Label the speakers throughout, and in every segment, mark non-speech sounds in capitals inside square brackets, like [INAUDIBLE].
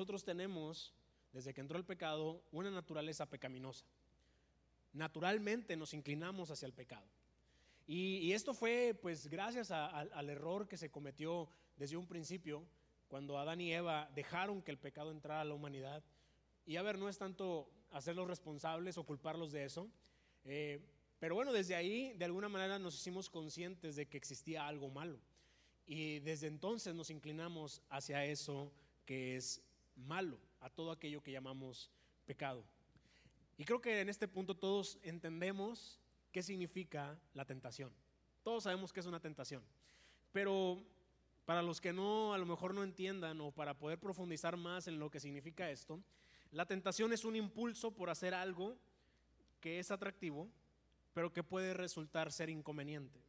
Speaker 1: nosotros tenemos, desde que entró el pecado, una naturaleza pecaminosa. Naturalmente nos inclinamos hacia el pecado. Y, esto fue pues gracias al error que se cometió desde un principio, cuando Adán y Eva dejaron que el pecado entrara a la humanidad. Y a ver, no es tanto hacerlos responsables o culparlos de eso, eh, pero bueno, desde ahí de alguna manera nos hicimos conscientes de que existía algo malo. Y desde entonces nos inclinamos hacia eso que es malo, a todo aquello que llamamos pecado. Y creo que en este punto todos entendemos qué significa la tentación. Todos sabemos que es una tentación. Pero para los que no, a lo mejor no entiendan o para poder profundizar más en lo que significa esto, la tentación es un impulso por hacer algo que es atractivo, pero que puede resultar ser inconveniente.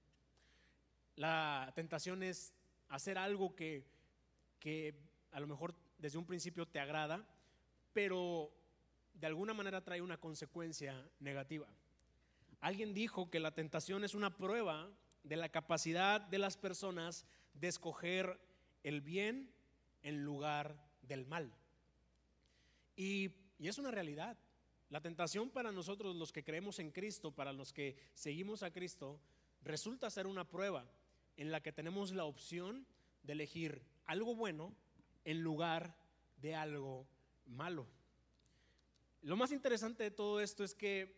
Speaker 1: La tentación es hacer algo que, que a lo mejor desde un principio te agrada, pero de alguna manera trae una consecuencia negativa. Alguien dijo que la tentación es una prueba de la capacidad de las personas de escoger el bien en lugar del mal. Y, es una realidad. La tentación para nosotros, los que creemos en Cristo, para los que seguimos a Cristo, resulta ser una prueba en la que tenemos la opción de elegir algo bueno en lugar de algo malo. Lo más interesante de todo esto es que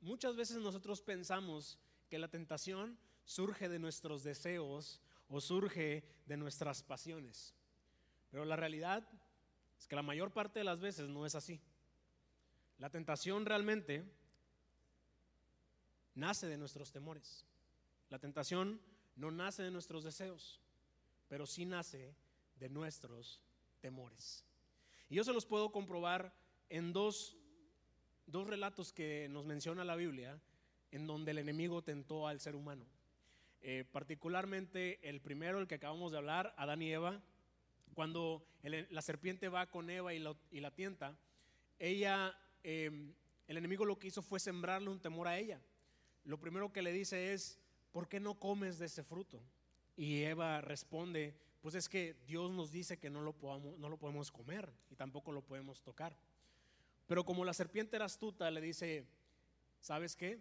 Speaker 1: muchas veces nosotros pensamos que la tentación surge de nuestros deseos o surge de nuestras pasiones. Pero la realidad es que la mayor parte de las veces no es así. La tentación realmente nace de nuestros temores. La tentación no nace de nuestros deseos, pero sí nace de nuestros temores. Y yo se los puedo comprobar en dos, dos relatos que nos menciona la Biblia, en donde el enemigo tentó al ser humano. Eh, particularmente el primero, el que acabamos de hablar, Adán y Eva, cuando la serpiente va con Eva y, la tienta, ella, em, el enemigo lo que hizo fue sembrarle un temor a ella. Lo primero que le dice es, ¿por qué no comes de ese fruto? Y Eva responde, pues es que Dios nos dice que no lo, no lo podemos comer y tampoco lo podemos tocar. Pero como la serpiente era astuta, le dice, ¿sabes qué?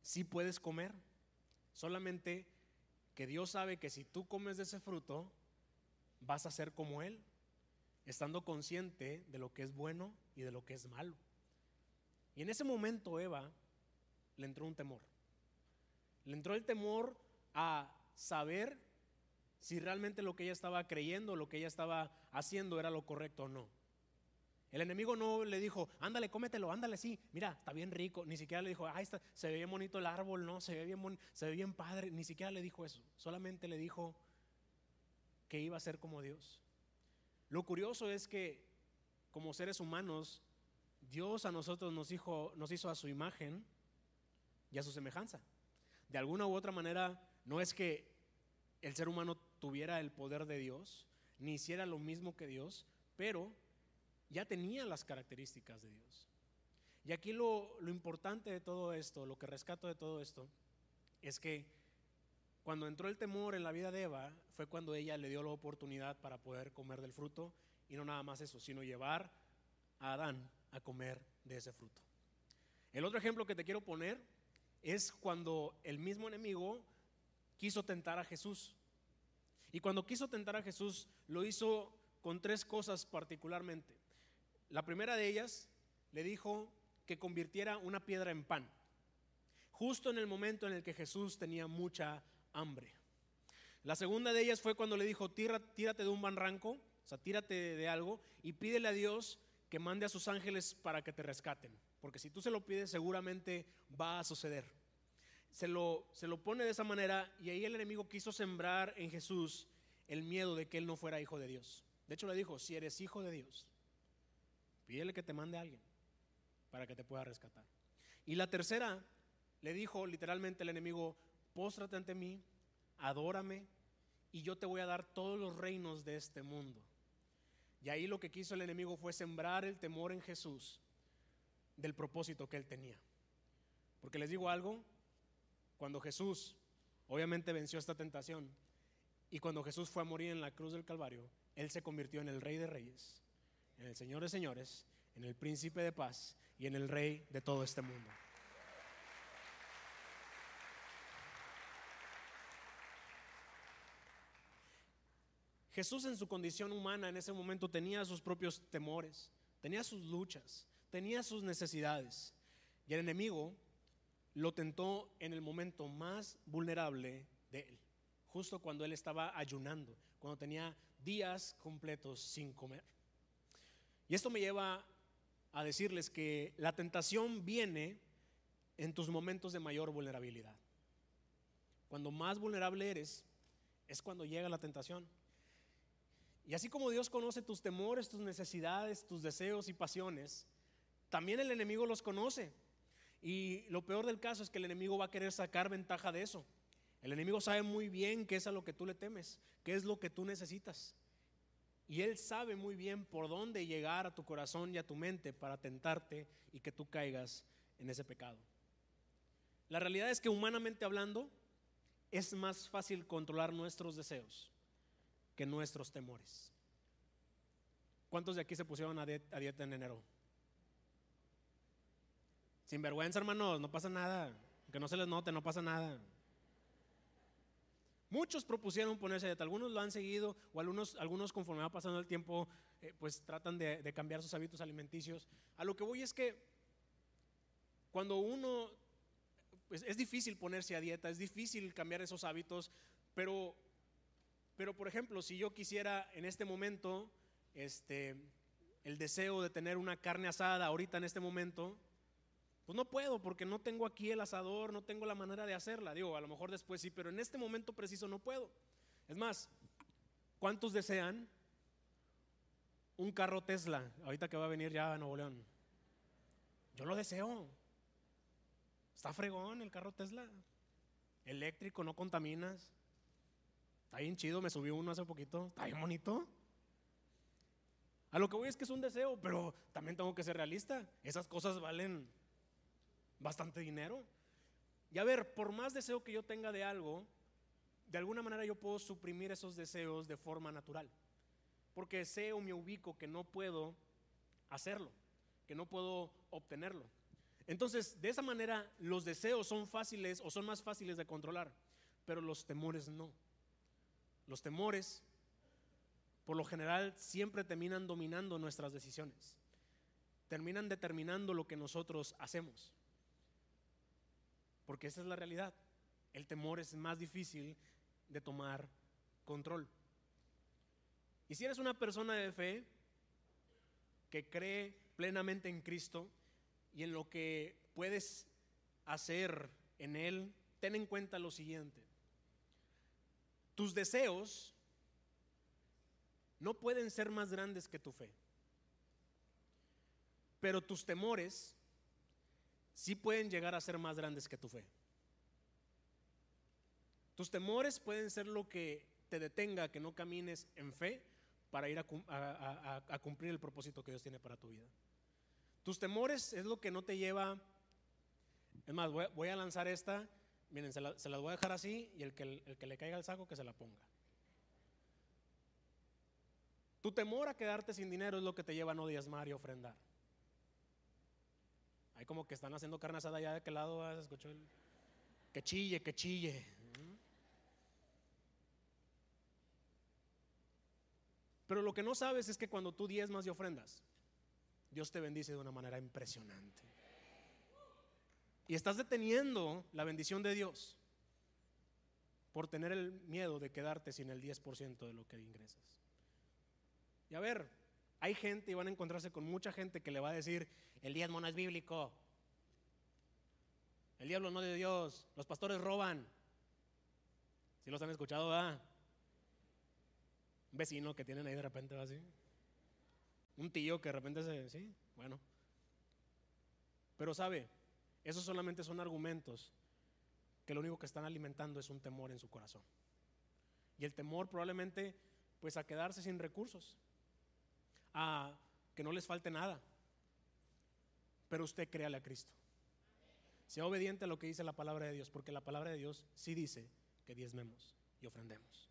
Speaker 1: Sí puedes comer, solamente que Dios sabe que si tú comes de ese fruto, vas a ser como Él, estando consciente de lo que es bueno y de lo que es malo. Y en ese momento Eva le entró un temor. Le entró el temor a saber si realmente lo que ella estaba creyendo, lo que ella estaba haciendo era lo correcto o no. El enemigo no le dijo, ándale, cómetelo, ándale, sí, mira, está bien rico. Ni siquiera le dijo, ah, está, se ve bien bonito el árbol, no, se ve bien, se ve bien padre. Ni siquiera le dijo eso. Solamente le dijo que iba a ser como Dios. Lo curioso es que como seres humanos, Dios a nosotros nos nos hizo a su imagen y a su semejanza de alguna u otra manera, no es que el ser humano tuviera el poder de Dios, ni hiciera lo mismo que Dios, pero ya tenía las características de Dios. Y aquí lo, importante de todo esto, lo que rescato de todo esto, es que cuando entró el temor en la vida de Eva, fue cuando ella le dio la oportunidad para poder comer del fruto, y no nada más eso, sino llevar a Adán a comer de ese fruto. El otro ejemplo que te quiero poner es cuando el mismo enemigo quiso tentar a Jesús. Y cuando quiso tentar a Jesús, lo hizo con tres cosas particularmente. La primera de ellas le dijo que convirtiera una piedra en pan, justo en el momento en el que Jesús tenía mucha hambre. La segunda de ellas fue cuando le dijo, tírate de un barranco, o sea, tírate de algo y pídele a Dios que mande a sus ángeles para que te rescaten porque si tú se lo pides seguramente va a suceder. Se lo, se lo pone de esa manera y ahí el enemigo quiso sembrar en Jesús el miedo de que él no fuera hijo de Dios. De hecho le dijo, si eres hijo de Dios, pídele que te mande a alguien para que te pueda rescatar. Y la tercera, le dijo literalmente el enemigo, póstrate ante mí, adórame y yo te voy a dar todos los reinos de este mundo. Y ahí lo que quiso el enemigo fue sembrar el temor en Jesús del propósito que él tenía. Porque les digo algo, cuando Jesús obviamente venció esta tentación y cuando Jesús fue a morir en la cruz del Calvario, él se convirtió en el rey de reyes en el Señor de señores, en el príncipe de paz y en el rey de todo este mundo. Jesús en su condición humana en ese momento tenía sus propios temores, tenía sus luchas, tenía sus necesidades. Y el enemigo lo tentó en el momento más vulnerable de él, justo cuando él estaba ayunando, cuando tenía días completos sin comer. Y esto me lleva a decirles que la tentación viene en tus momentos de mayor vulnerabilidad. Cuando más vulnerable eres, es cuando llega la tentación. Y así como Dios conoce tus temores, tus necesidades, tus deseos y pasiones, también el enemigo los conoce. Y lo peor del caso es que el enemigo va a querer sacar ventaja de eso. El enemigo sabe muy bien qué es a lo que tú le temes, qué es lo que tú necesitas. Y él sabe muy bien por dónde llegar a tu corazón y a tu mente para tentarte y que tú caigas en ese pecado. La realidad es que humanamente hablando, es más fácil controlar nuestros deseos que nuestros temores. ¿Cuántos de aquí se pusieron a dieta en enero? Sin vergüenza, hermanos, no pasa nada. Que no se les note, no pasa nada. Muchos propusieron ponerse dieta, algunos lo han seguido o algunos, algunos conforme va pasando el tiempo, eh, pues tratan de, cambiar sus hábitos alimenticios. A lo que voy es que cuando uno, pues es difícil ponerse a dieta, es difícil cambiar esos hábitos, pero pero por ejemplo, si yo quisiera en este momento, este, el deseo de tener una carne asada ahorita en este momento, pues no puedo porque no tengo aquí el asador, no tengo la manera de hacerla. Digo, a lo mejor después sí, pero en este momento preciso no puedo. Es más, ¿cuántos desean un carro Tesla ahorita que va a venir ya a Nuevo León? Yo lo deseo. Está fregón el carro Tesla. Eléctrico, no contaminas. Está bien chido, me subió uno hace poquito. Está bien bonito. A lo que voy es que es un deseo, pero también tengo que ser realista. Esas cosas valen bastante dinero. Y a ver, por más deseo que yo tenga de algo, de alguna manera yo puedo suprimir esos deseos de forma natural. Porque sé o me ubico que no puedo hacerlo, que no puedo obtenerlo. Entonces, de esa manera, los deseos son fáciles o son más fáciles de controlar, pero los temores no. Los temores, por lo general, siempre terminan dominando nuestras decisiones. Terminan determinando lo que nosotros hacemos. Porque esa es la realidad. El temor es más difícil de tomar control. Y si eres una persona de fe que cree plenamente en Cristo y en lo que puedes hacer en Él, ten en cuenta lo siguiente. Tus deseos no pueden ser más grandes que tu fe. Pero tus temores sí pueden llegar a ser más grandes que tu fe. Tus temores pueden ser lo que te detenga que no camines en fe para ir a, cumplir el propósito que Dios tiene para tu vida. Tus temores es lo que no te lleva, es más, voy a lanzar esta Miren, se, las voy a dejar así y el que, el que le caiga el saco que se la ponga. Tu temor a quedarte sin dinero es lo que te lleva a no diezmar y ofrendar. Hay como que están haciendo carne asada allá de aquel lado, ¿se escuchó el... Que chille, que chille. Pero lo que no sabes es que cuando tú diezmas y ofrendas, Dios te bendice de una manera impresionante. Y estás deteniendo la bendición de Dios por tener el miedo de quedarte sin el 10% de lo que ingresas. Y a ver, hay gente y van a encontrarse con mucha gente que le va a decir, el diezmo no es bíblico, el diablo no es de Dios, los pastores roban. Si los han escuchado, va. Un vecino que tienen ahí de repente va así. Un tío que de repente se, sí, bueno. Pero sabe, esos solamente son argumentos que lo único que están alimentando es un temor en su corazón. Y el temor probablemente pues a quedarse sin recursos, a que no les falte nada. Pero usted créale a Cristo. Sea obediente a lo que dice la palabra de Dios, porque la palabra de Dios sí dice que diezmemos y ofrendemos.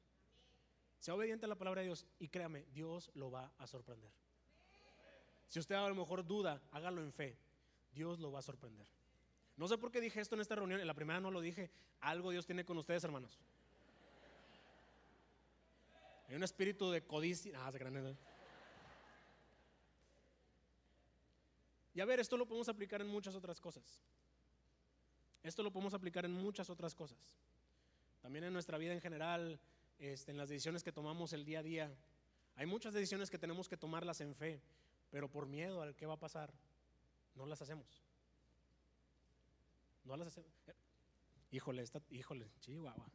Speaker 1: Sea obediente a la palabra de Dios y créame, Dios lo va a sorprender. Si usted a lo mejor duda, hágalo en fe. Dios lo va a sorprender. No sé por qué dije esto en esta reunión, en la primera no lo dije. Algo Dios tiene con ustedes, hermanos. Hay un espíritu de codicia. Ah, y a ver, esto lo podemos aplicar en muchas otras cosas. Esto lo podemos aplicar en muchas otras cosas. También en nuestra vida en general, este, en las decisiones que tomamos el día a día. Hay muchas decisiones que tenemos que tomarlas en fe, pero por miedo al que va a pasar, no las hacemos. No las hacemos. Híjole, está, híjole, chihuahua.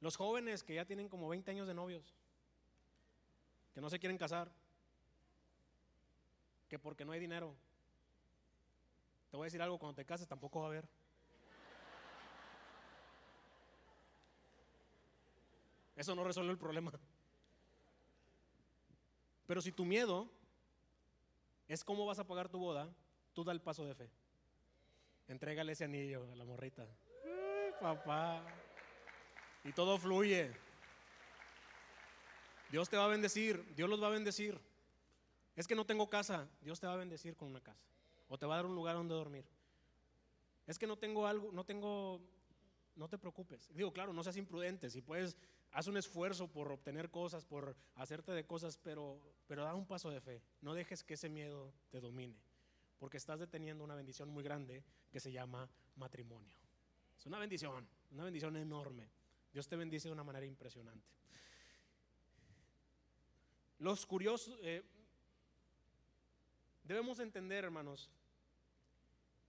Speaker 1: Los jóvenes que ya tienen como 20 años de novios, que no se quieren casar, que porque no hay dinero. Te voy a decir algo, cuando te cases tampoco va a haber. Eso no resuelve el problema. Pero si tu miedo es cómo vas a pagar tu boda, tú da el paso de fe. Entrégale ese anillo a la morrita. papá. Y todo fluye. Dios te va a bendecir, Dios los va a bendecir. Es que no tengo casa, Dios te va a bendecir con una casa. O te va a dar un lugar donde dormir. Es que no tengo algo, no tengo, no te preocupes. Digo, claro, no seas imprudente. Si puedes, haz un esfuerzo por obtener cosas, por hacerte de cosas, pero, pero da un paso de fe. No dejes que ese miedo te domine. Porque estás deteniendo una bendición muy grande que se llama matrimonio. Es una bendición, una bendición enorme. Dios te bendice de una manera impresionante. Los curiosos, eh, Debemos entender, hermanos,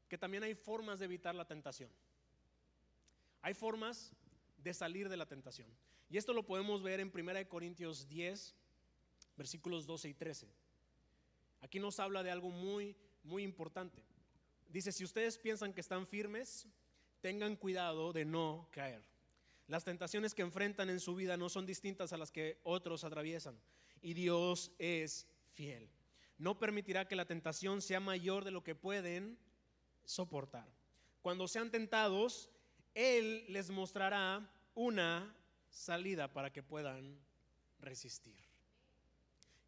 Speaker 1: que también hay formas de evitar la tentación. Hay formas de salir de la tentación. Y esto lo podemos ver en 1 Corintios 10, versículos 12 y 13. Aquí nos habla de algo muy, muy importante. Dice, si ustedes piensan que están firmes, tengan cuidado de no caer. Las tentaciones que enfrentan en su vida no son distintas a las que otros atraviesan. Y Dios es fiel no permitirá que la tentación sea mayor de lo que pueden soportar. Cuando sean tentados, Él les mostrará una salida para que puedan resistir.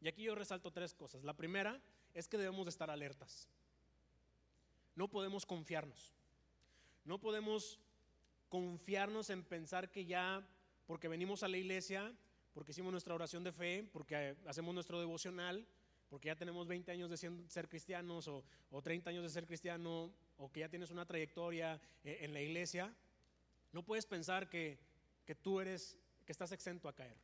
Speaker 1: Y aquí yo resalto tres cosas. La primera es que debemos de estar alertas. No podemos confiarnos. No podemos confiarnos en pensar que ya, porque venimos a la iglesia, porque hicimos nuestra oración de fe, porque hacemos nuestro devocional, porque ya tenemos 20 años de ser cristianos o, 30 años de ser cristiano o que ya tienes una trayectoria eh, en la iglesia, no puedes pensar que, que tú eres, que estás exento a caer.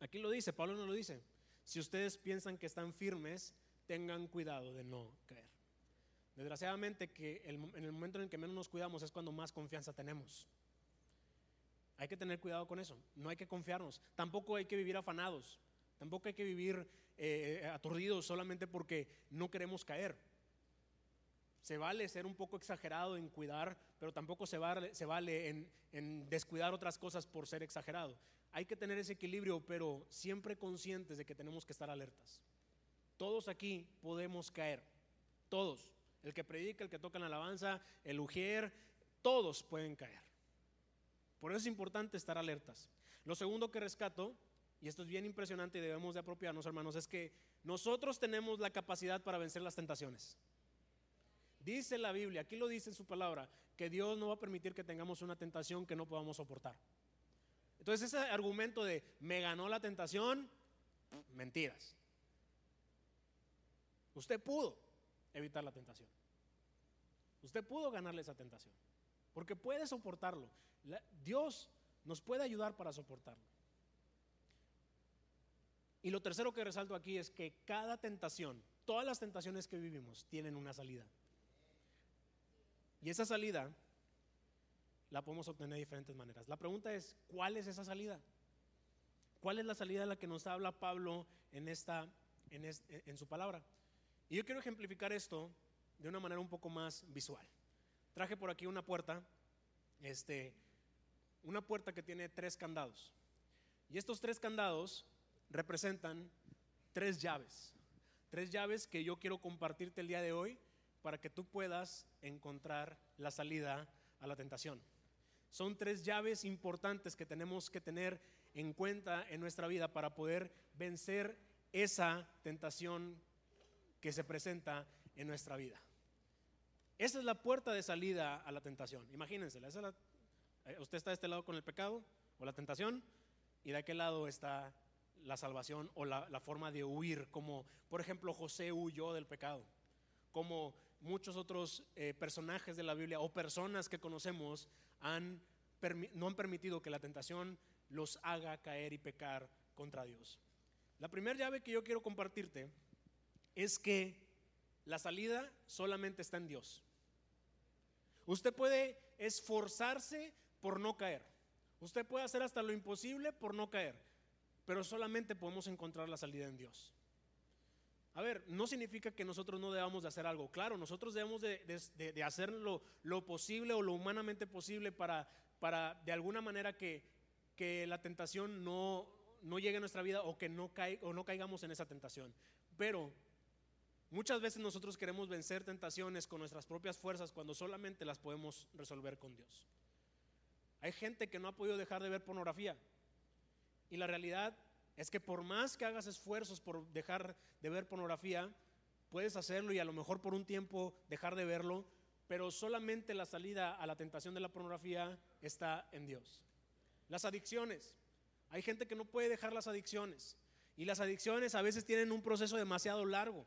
Speaker 1: Aquí lo dice, Pablo no lo dice. Si ustedes piensan que están firmes, tengan cuidado de no caer. Desgraciadamente que en el momento en el que menos nos cuidamos es cuando más confianza tenemos. Hay que tener cuidado con eso, no hay que confiarnos, tampoco hay que vivir afanados, tampoco hay que vivir eh, aturdidos solamente porque no queremos caer. Se vale ser un poco exagerado en cuidar, pero tampoco se vale, se vale en, en descuidar otras cosas por ser exagerado. Hay que tener ese equilibrio, pero siempre conscientes de que tenemos que estar alertas. Todos aquí podemos caer, todos. El que predica, el que toca en alabanza, el ujier, todos pueden caer. Por eso es importante estar alertas. Lo segundo que rescato y esto es bien impresionante y debemos de apropiarnos, hermanos, es que nosotros tenemos la capacidad para vencer las tentaciones. Dice la Biblia, aquí lo dice en su palabra, que Dios no va a permitir que tengamos una tentación que no podamos soportar. Entonces ese argumento de me ganó la tentación, mentiras. Usted pudo evitar la tentación. Usted pudo ganarle esa tentación. Porque puede soportarlo. Dios nos puede ayudar para soportarlo. Y lo tercero que resalto aquí es que cada tentación, todas las tentaciones que vivimos, tienen una salida. Y esa salida la podemos obtener de diferentes maneras. La pregunta es, ¿cuál es esa salida? ¿Cuál es la salida de la que nos habla Pablo en, esta, en, en su palabra? Y yo quiero ejemplificar esto de una manera un poco más visual. Traje por aquí una puerta, este, una puerta que tiene tres candados. Y estos tres candados representan tres llaves. Tres llaves que yo quiero compartirte el día de hoy para que tú puedas encontrar la salida a la tentación. Son tres llaves importantes que tenemos que tener en cuenta en nuestra vida para poder vencer esa tentación que se presenta en nuestra vida. Esa es la puerta de salida a la tentación. Imagínense, eh, usted está de este lado con el pecado o la tentación y de aquel lado está la salvación o la, forma de huir, como por ejemplo José huyó del pecado, como muchos otros eh, personajes de la Biblia o personas que conocemos han, no han permitido que la tentación los haga caer y pecar contra Dios. La primera llave que yo quiero compartirte es que la salida solamente está en Dios. Usted puede esforzarse por no caer. Usted puede hacer hasta lo imposible por no caer, pero solamente podemos encontrar la salida en Dios. A ver, no significa que nosotros no debamos de hacer algo. Claro, nosotros debemos de, hacer lo, posible o lo humanamente posible para, para de alguna manera que, la tentación no, no llegue a nuestra vida o que no caigamos en esa tentación. Pero muchas veces nosotros queremos vencer tentaciones con nuestras propias fuerzas cuando solamente las podemos resolver con Dios. Hay gente que no ha podido dejar de ver pornografía. Y la realidad es que por más que hagas esfuerzos por dejar de ver pornografía, puedes hacerlo y a lo mejor por un tiempo dejar de verlo, pero solamente la salida a la tentación de la pornografía está en Dios. Las adicciones. Hay gente que no puede dejar las adicciones. Y las adicciones a veces tienen un proceso demasiado largo.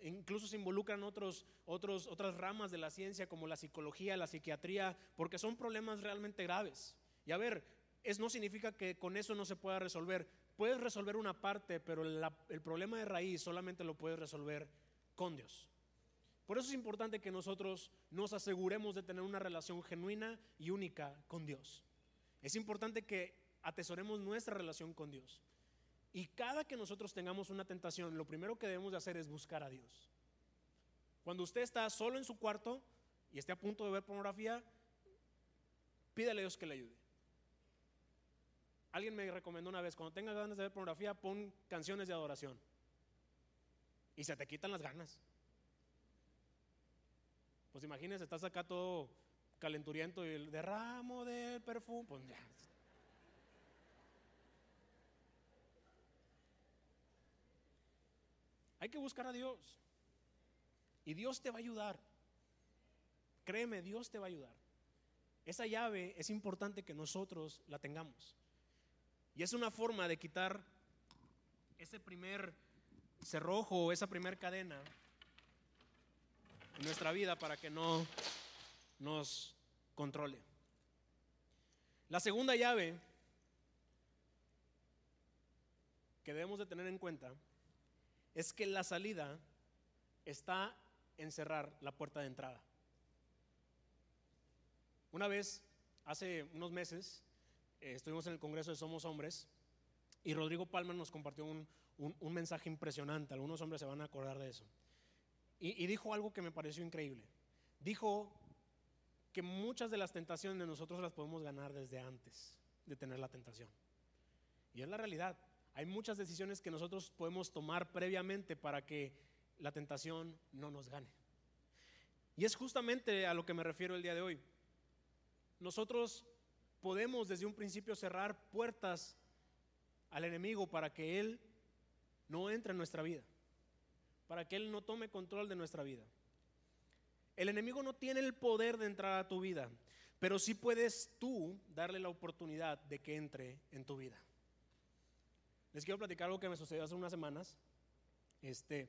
Speaker 1: Incluso se involucran otros, otros, otras ramas de la ciencia como la psicología, la psiquiatría, porque son problemas realmente graves. Y a ver, eso no significa que con eso no se pueda resolver. Puedes resolver una parte, pero el problema de raíz solamente lo puedes resolver con Dios. Por eso es importante que nosotros nos aseguremos de tener una relación genuina y única con Dios. Es importante que atesoremos nuestra relación con Dios. Y cada que nosotros tengamos una tentación, lo primero que debemos de hacer es buscar a Dios. Cuando usted está solo en su cuarto y esté a punto de ver pornografía, pídale a Dios que le ayude. Alguien me recomendó una vez, cuando tengas ganas de ver pornografía, pon canciones de adoración. Y se te quitan las ganas. Pues imagínese, estás acá todo calenturiento y el derramo del perfume, pues ya, Hay que buscar a Dios. Y Dios te va a ayudar. Créeme, Dios te va a ayudar. Esa llave es importante que nosotros la tengamos. Y es una forma de quitar ese primer cerrojo esa primer cadena en nuestra vida para que no nos controle. La segunda llave que debemos de tener en cuenta es que la salida está en cerrar la puerta de entrada. Una vez, hace unos meses, eh, estuvimos en el Congreso de Somos Hombres y Rodrigo Palma nos compartió un, mensaje impresionante. Algunos hombres se van a acordar de eso. y dijo algo que me pareció increíble. Dijo que muchas de las tentaciones de nosotros las podemos ganar desde antes de tener la tentación. Y es la realidad. Hay muchas decisiones que nosotros podemos tomar previamente para que la tentación no nos gane. Y es justamente a lo que me refiero el día de hoy. Nosotros podemos desde un principio cerrar puertas al enemigo para que él no entre en nuestra vida, para que él no tome control de nuestra vida. El enemigo no tiene el poder de entrar a tu vida, pero sí puedes tú darle la oportunidad de que entre en tu vida. Les quiero platicar algo que me sucedió hace unas semanas. Este,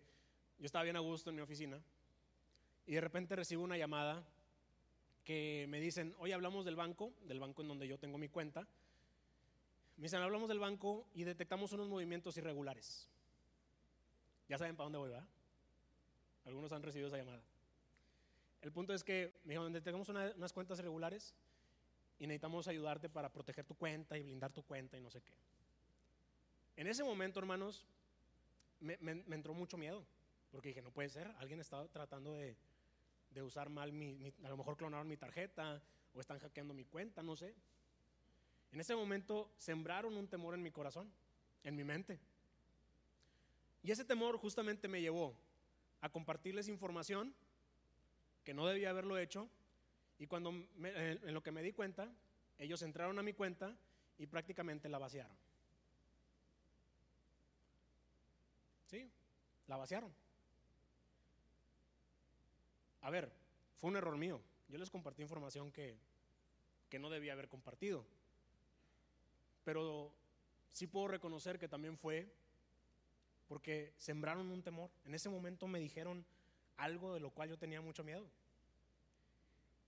Speaker 1: yo estaba bien a gusto en mi oficina y de repente recibo una llamada que me dicen, hoy hablamos del banco, del banco en donde yo tengo mi cuenta. Me dicen, hablamos del banco y detectamos unos movimientos irregulares. Ya saben para dónde voy, ¿verdad? Algunos han recibido esa llamada. El punto es que me dijeron, detectamos unas cuentas irregulares y necesitamos ayudarte para proteger tu cuenta y blindar tu cuenta y no sé qué. En ese momento, hermanos, me, entró mucho miedo, porque dije, no puede ser, alguien está tratando de, usar mal mi, a lo mejor clonaron mi tarjeta o están hackeando mi cuenta, no sé. En ese momento sembraron un temor en mi corazón, en mi mente. Y ese temor justamente me llevó a compartirles información que no debía haberlo hecho. Y cuando en lo que me di cuenta, ellos entraron a mi cuenta y prácticamente la vaciaron. ¿Sí? La vaciaron. A ver, fue un error mío. Yo les compartí información que, que no debía haber compartido. Pero sí puedo reconocer que también fue porque sembraron un temor. En ese momento me dijeron algo de lo cual yo tenía mucho miedo.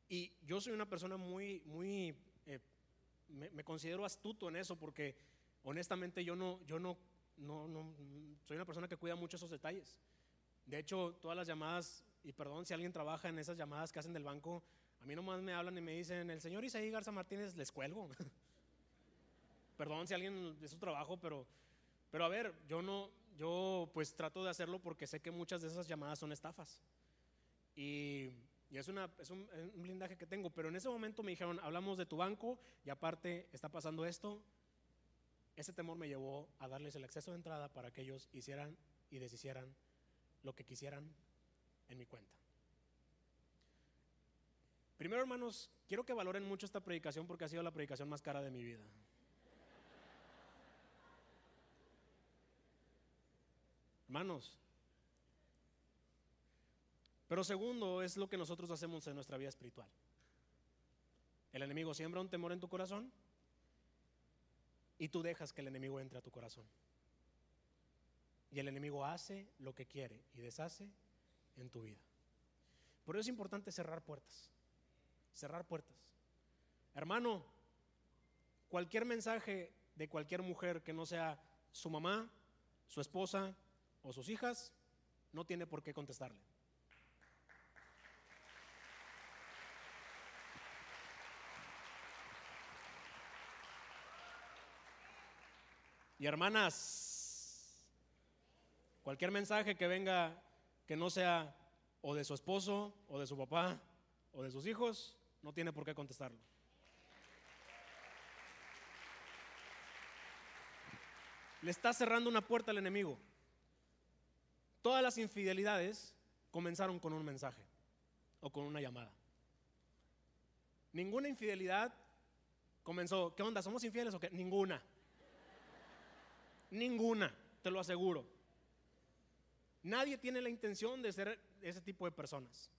Speaker 1: Y yo soy una persona muy, muy, eh, me, considero astuto en eso porque honestamente yo no, yo no, no, no, soy una persona que cuida mucho esos detalles. De hecho, todas las llamadas, y perdón si alguien trabaja en esas llamadas que hacen del banco, a mí nomás me hablan y me dicen, el señor Isaí Garza Martínez, les cuelgo. [LAUGHS] perdón si alguien de su trabajo, pero, pero a ver, yo no, yo pues trato de hacerlo porque sé que muchas de esas llamadas son estafas. Y es, una, es un, blindaje que tengo, pero en ese momento me dijeron, hablamos de tu banco y aparte está pasando esto. Ese temor me llevó a darles el acceso de entrada para que ellos hicieran y deshicieran lo que quisieran en mi cuenta. Primero, hermanos, quiero que valoren mucho esta predicación porque ha sido la predicación más cara de mi vida. Hermanos, pero segundo es lo que nosotros hacemos en nuestra vida espiritual. El enemigo siembra un temor en tu corazón y tú dejas que el enemigo entre a tu corazón. Y el enemigo hace lo que quiere y deshace en tu vida. Por eso es importante cerrar puertas. Cerrar puertas. Hermano, cualquier mensaje de cualquier mujer que no sea su mamá, su esposa o sus hijas, no tiene por qué contestarle. Y hermanas, cualquier mensaje que venga que no sea o de su esposo, o de su papá, o de sus hijos, no tiene por qué contestarlo. Le está cerrando una puerta al enemigo. Todas las infidelidades comenzaron con un mensaje o con una llamada. Ninguna infidelidad comenzó, ¿qué onda? ¿Somos infieles o qué? Ninguna. Ninguna, te lo aseguro. Nadie tiene la intención de ser ese tipo de personas.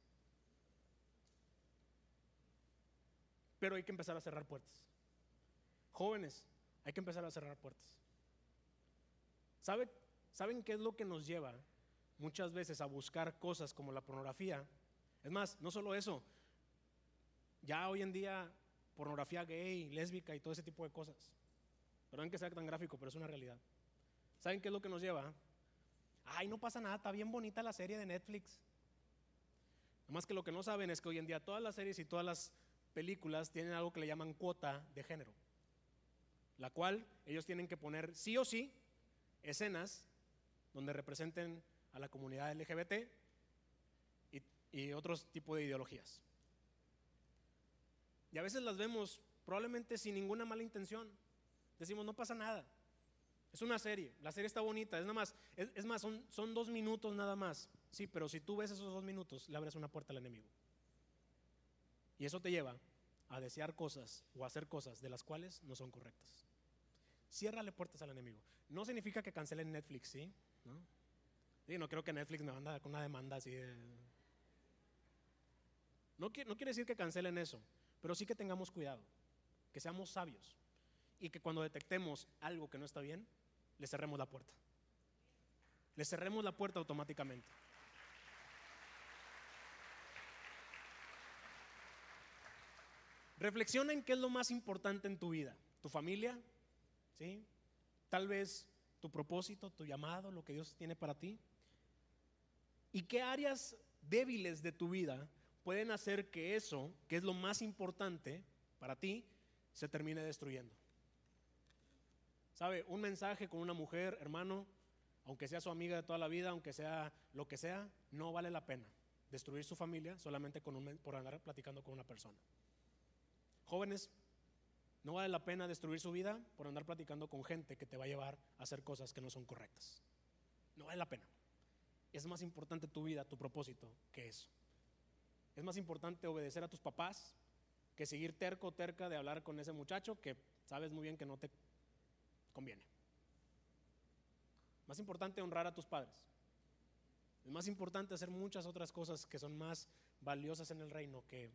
Speaker 1: Pero hay que empezar a cerrar puertas. Jóvenes, hay que empezar a cerrar puertas. ¿Saben qué es lo que nos lleva muchas veces a buscar cosas como la pornografía? Es más, no solo eso, ya hoy en día pornografía gay, lésbica y todo ese tipo de cosas. Perdón que sea tan gráfico, pero es una realidad. ¿Saben qué es lo que nos lleva? Ay, no pasa nada, está bien bonita la serie de Netflix. Más que lo que no saben es que hoy en día todas las series y todas las películas tienen algo que le llaman cuota de género, la cual ellos tienen que poner sí o sí escenas donde representen a la comunidad LGBT y, y otros tipos de ideologías. Y a veces las vemos probablemente sin ninguna mala intención. Decimos, no pasa nada. Es una serie, la serie está bonita, es nada más, es, más, son, son, dos minutos nada más. Sí, pero si tú ves esos dos minutos, le abres una puerta al enemigo. Y eso te lleva a desear cosas o a hacer cosas de las cuales no son correctas. Ciérrale puertas al enemigo. No significa que cancelen Netflix, ¿sí? ¿No? no creo que Netflix me manda con una demanda así de... No, no quiere decir que cancelen eso, pero sí que tengamos cuidado, que seamos sabios y que cuando detectemos algo que no está bien, le cerremos la puerta. Le cerremos la puerta automáticamente. Reflexiona en qué es lo más importante en tu vida. Tu familia, ¿sí? Tal vez tu propósito, tu llamado, lo que Dios tiene para ti. ¿Y qué áreas débiles de tu vida pueden hacer que eso, que es lo más importante para ti, se termine destruyendo? ¿Sabe? Un mensaje con una mujer, hermano, aunque sea su amiga de toda la vida, aunque sea lo que sea, no vale la pena destruir su familia solamente con un, por andar platicando con una persona. Jóvenes, no vale la pena destruir su vida por andar platicando con gente que te va a llevar a hacer cosas que no son correctas. No vale la pena. Es más importante tu vida, tu propósito, que eso. Es más importante obedecer a tus papás que seguir terco, terca de hablar con ese muchacho que sabes muy bien que no te conviene. Más importante honrar a tus padres. Es más importante hacer muchas otras cosas que son más valiosas en el reino que,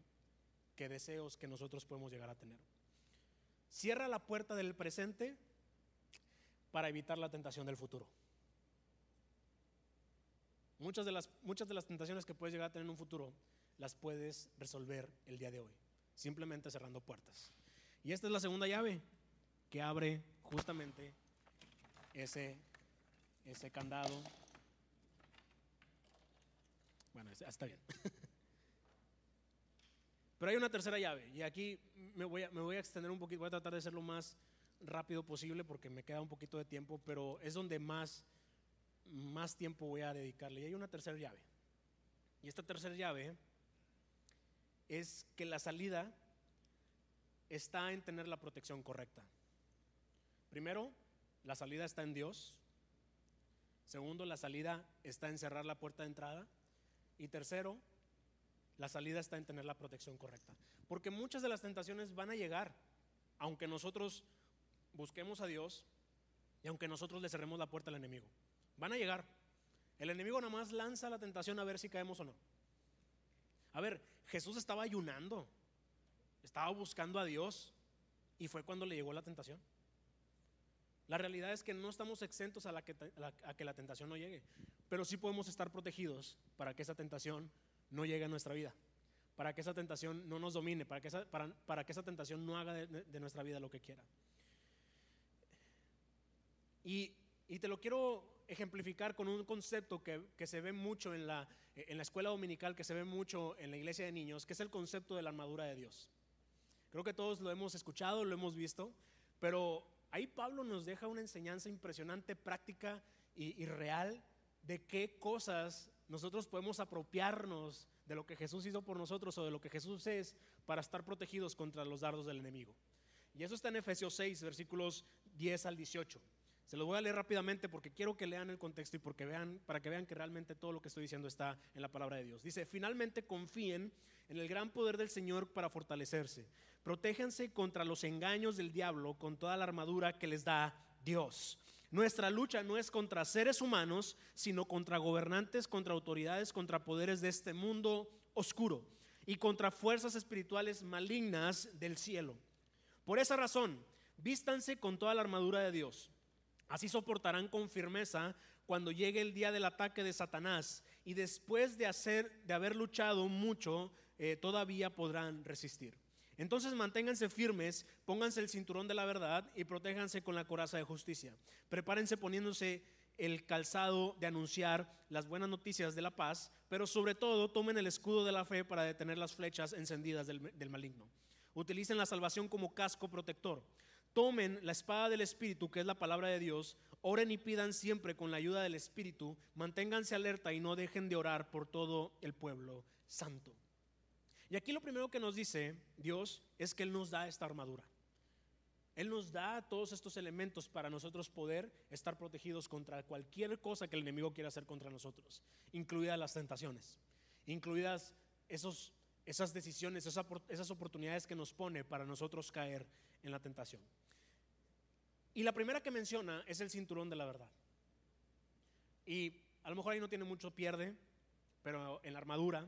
Speaker 1: deseos que nosotros podemos llegar a tener. Cierra la puerta del presente para evitar la tentación del futuro. Muchas de las, muchas de las tentaciones que puedes llegar a tener en un futuro las puedes resolver el día de hoy, simplemente cerrando puertas. Y esta es la segunda llave que abre justamente ese, ese candado. Bueno, está bien. [LAUGHS] Pero hay una tercera llave y aquí me voy, a, me voy a extender un poquito, voy a tratar de ser lo más rápido posible porque me queda un poquito de tiempo, pero es donde más, más tiempo voy a dedicarle. Y hay una tercera llave. Y esta tercera llave es que la salida está en tener la protección correcta. Primero, la salida está en Dios. Segundo, la salida está en cerrar la puerta de entrada. Y tercero, la salida está en tener la protección correcta. Porque muchas de las tentaciones van a llegar, aunque nosotros busquemos a Dios y aunque nosotros le cerremos la puerta al enemigo. Van a llegar. El enemigo nada más lanza la tentación a ver si caemos o no. A ver, Jesús estaba ayunando, estaba buscando a Dios y fue cuando le llegó la tentación. La realidad es que no estamos exentos a, que, que la tentación no llegue, pero sí podemos estar protegidos para que esa tentación no llegue a nuestra vida, para que esa tentación no nos domine, para que esa, para, que esa tentación no haga de, nuestra vida lo que quiera. Y, te lo quiero ejemplificar con un concepto que, se ve mucho en la, en la escuela dominical, que se ve mucho en la iglesia de niños, que es el concepto de la armadura de Dios. Creo que todos lo hemos escuchado, lo hemos visto, pero ahí Pablo nos deja una enseñanza impresionante, práctica y, real de qué cosas nosotros podemos apropiarnos de lo que Jesús hizo por nosotros o de lo que Jesús es para estar protegidos contra los dardos del enemigo. Y eso está en Efesios 6, versículos 10 al 18. Se los voy a leer rápidamente porque quiero que lean el contexto y porque vean, para que vean que realmente todo lo que estoy diciendo está en la palabra de Dios. Dice, finalmente confíen en el gran poder del Señor para fortalecerse. Protéjanse contra los engaños del diablo con toda la armadura que les da Dios. Nuestra lucha no es contra seres humanos, sino contra gobernantes, contra autoridades, contra poderes de este mundo oscuro y contra fuerzas espirituales malignas del cielo. Por esa razón, vístanse con toda la armadura de Dios. Así soportarán con firmeza cuando llegue el día del ataque de Satanás y después de, hacer, de haber luchado mucho, eh, todavía podrán resistir. Entonces manténganse firmes, pónganse el cinturón de la verdad y protéjanse con la coraza de justicia. Prepárense poniéndose el calzado de anunciar las buenas noticias de la paz, pero sobre todo tomen el escudo de la fe para detener las flechas encendidas del, del maligno. Utilicen la salvación como casco protector. Tomen la espada del Espíritu, que es la palabra de Dios, oren y pidan siempre con la ayuda del Espíritu, manténganse alerta y no dejen de orar por todo el pueblo santo. Y aquí lo primero que nos dice Dios es que Él nos da esta armadura. Él nos da todos estos elementos para nosotros poder estar protegidos contra cualquier cosa que el enemigo quiera hacer contra nosotros, incluidas las tentaciones, incluidas esas decisiones, esas oportunidades que nos pone para nosotros caer en la tentación. Y la primera que menciona es el cinturón de la verdad. Y a lo mejor ahí no tiene mucho pierde, pero en la armadura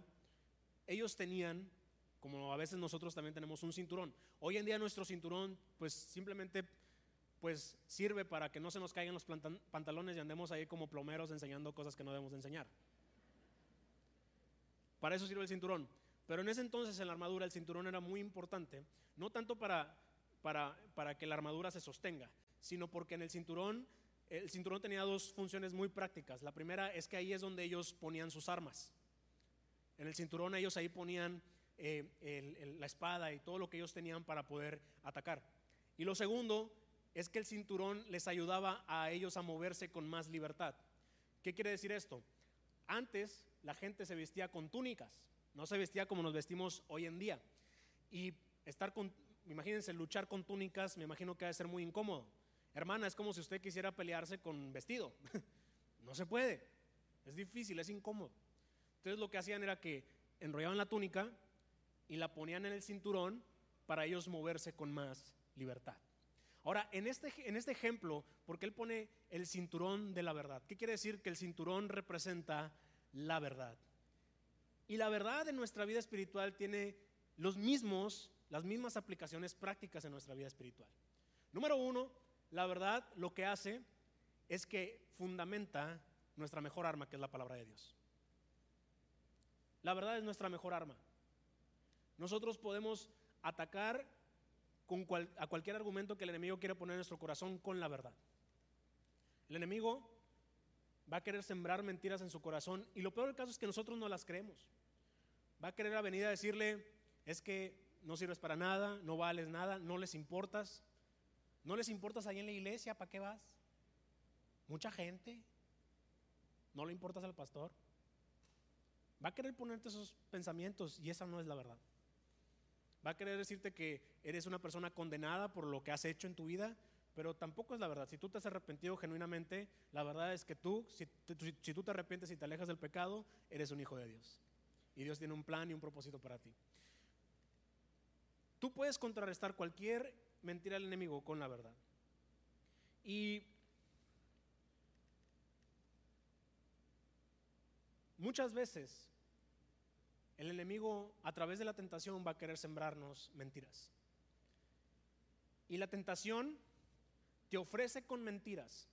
Speaker 1: ellos tenían, como a veces nosotros también tenemos un cinturón. Hoy en día nuestro cinturón pues simplemente pues sirve para que no se nos caigan los pantalones y andemos ahí como plomeros enseñando cosas que no debemos de enseñar. Para eso sirve el cinturón. Pero en ese entonces en la armadura el cinturón era muy importante, no tanto para, para, para que la armadura se sostenga, sino porque en el cinturón, el cinturón tenía dos funciones muy prácticas. La primera es que ahí es donde ellos ponían sus armas. En el cinturón ellos ahí ponían eh, la espada y todo lo que ellos tenían para poder atacar. Y lo segundo es que el cinturón les ayudaba a ellos a moverse con más libertad. ¿Qué quiere decir esto? Antes la gente se vestía con túnicas, no se vestía como nos vestimos hoy en día. Y estar con, imagínense, luchar con túnicas, me imagino que va a ser muy incómodo. Hermana, es como si usted quisiera pelearse con vestido. [LAUGHS] no se puede. Es difícil, es incómodo. Entonces lo que hacían era que enrollaban la túnica y la ponían en el cinturón para ellos moverse con más libertad. Ahora, en este, en este ejemplo, porque él pone el cinturón de la verdad? ¿Qué quiere decir que el cinturón representa la verdad. Y la verdad en nuestra vida espiritual tiene los mismos, las mismas aplicaciones prácticas en nuestra vida espiritual. Número uno, la verdad lo que hace es que fundamenta nuestra mejor arma, que es la palabra de Dios. La verdad es nuestra mejor arma. Nosotros podemos atacar a cualquier argumento que el enemigo quiera poner en nuestro corazón con la verdad. El enemigo va a querer sembrar mentiras en su corazón y lo peor del caso es que nosotros no las creemos. Va a querer venir a decirle, es que no sirves para nada, no vales nada, no les importas. No les importas ahí en la iglesia, ¿para qué vas? Mucha gente. No le importas al pastor. Va a querer ponerte esos pensamientos y esa no es la verdad. Va a querer decirte que eres una persona condenada por lo que has hecho en tu vida, pero tampoco es la verdad. Si tú te has arrepentido genuinamente, la verdad es que tú, si, si tú te arrepientes y te alejas del pecado, eres un hijo de Dios. Y Dios tiene un plan y un propósito para ti. Tú puedes contrarrestar cualquier mentira del enemigo con la verdad. Y muchas veces el enemigo a través de la tentación va a querer sembrarnos mentiras. Y la tentación te ofrece con mentiras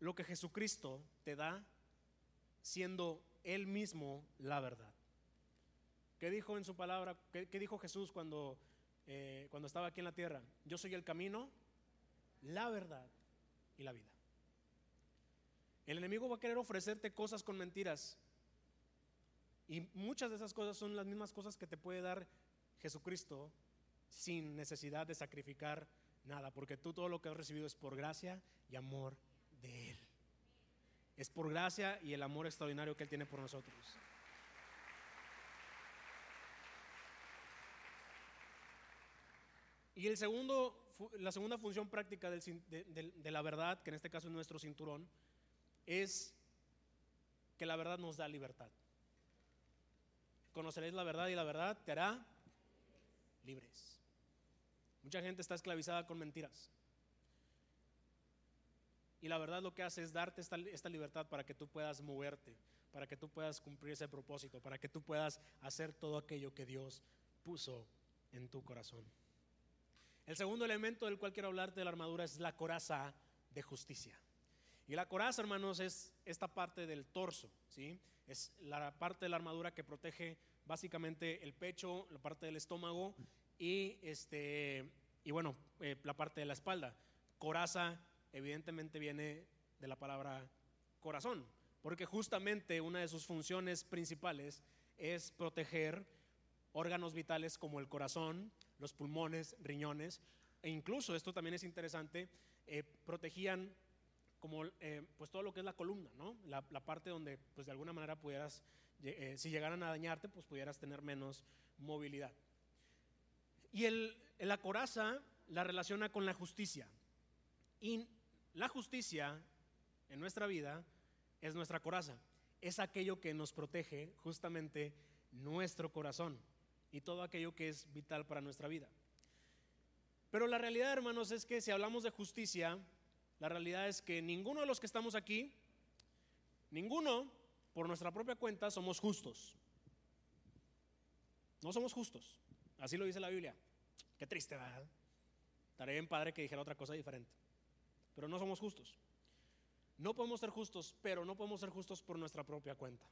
Speaker 1: lo que Jesucristo te da siendo Él mismo la verdad. ¿Qué dijo en su palabra? ¿Qué, dijo Jesús cuando, eh, cuando estaba aquí en la tierra? Yo soy el camino, la verdad y la vida. El enemigo va a querer ofrecerte cosas con mentiras. Y muchas de esas cosas son las mismas cosas que te puede dar Jesucristo sin necesidad de sacrificar nada, porque tú todo lo que has recibido es por gracia y amor de Él. Es por gracia y el amor extraordinario que Él tiene por nosotros. Y el segundo, la segunda función práctica de, la verdad, que en este caso es nuestro cinturón, es que la verdad nos da libertad. Conoceréis la verdad y la verdad te hará libres. Mucha gente está esclavizada con mentiras. Y la verdad lo que hace es darte esta, esta, libertad para que tú puedas moverte, para que tú puedas cumplir ese propósito, para que tú puedas hacer todo aquello que Dios puso en tu corazón. El segundo elemento del cual quiero hablarte de la armadura es la coraza de justicia. Y la coraza, hermanos, es esta parte del torso, ¿sí? Es la parte de la armadura que protege básicamente el pecho, la parte del estómago y, este, y bueno, eh, la parte de la espalda. Coraza, evidentemente, viene de la palabra corazón, porque justamente una de sus funciones principales es proteger órganos vitales como el corazón, los pulmones, riñones, e incluso, esto también es interesante, eh, protegían como eh, pues todo lo que es la columna, ¿no? La, parte donde pues de alguna manera pudieras, eh, si llegaran a dañarte, pues pudieras tener menos movilidad. Y el, la coraza la relaciona con la justicia. Y la justicia en nuestra vida es nuestra coraza. Es aquello que nos protege justamente nuestro corazón y todo aquello que es vital para nuestra vida. Pero la realidad, hermanos, es que si hablamos de justicia, la realidad es que ninguno de los que estamos aquí, ninguno, por nuestra propia cuenta, somos justos. No somos justos. Así lo dice la Biblia. Qué triste, ¿verdad? Estaría bien padre que dijera otra cosa diferente. Pero no somos justos. No podemos ser justos, pero no podemos ser justos por nuestra propia cuenta.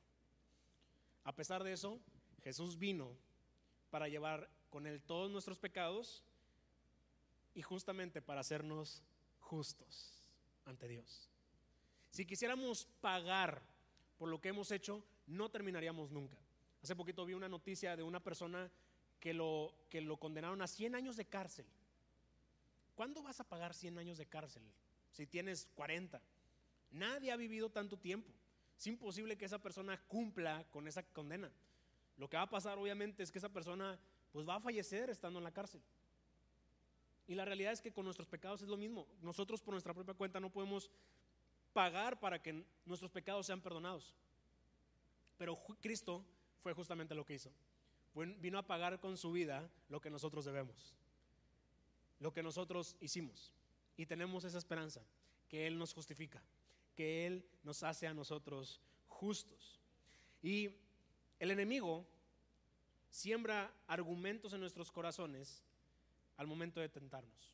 Speaker 1: A pesar de eso, Jesús vino para llevar con Él todos nuestros pecados y justamente para hacernos justos ante Dios. Si quisiéramos pagar por lo que hemos hecho, no terminaríamos nunca. Hace poquito vi una noticia de una persona que lo, que lo condenaron a 100 años de cárcel. ¿Cuándo vas a pagar 100 años de cárcel si tienes 40? Nadie ha vivido tanto tiempo. Es imposible que esa persona cumpla con esa condena. Lo que va a pasar obviamente es que esa persona pues va a fallecer estando en la cárcel. Y la realidad es que con nuestros pecados es lo mismo. Nosotros por nuestra propia cuenta no podemos pagar para que nuestros pecados sean perdonados. Pero Cristo fue justamente lo que hizo. Vino a pagar con su vida lo que nosotros debemos, lo que nosotros hicimos. Y tenemos esa esperanza, que Él nos justifica, que Él nos hace a nosotros justos. Y el enemigo siembra argumentos en nuestros corazones al momento de tentarnos.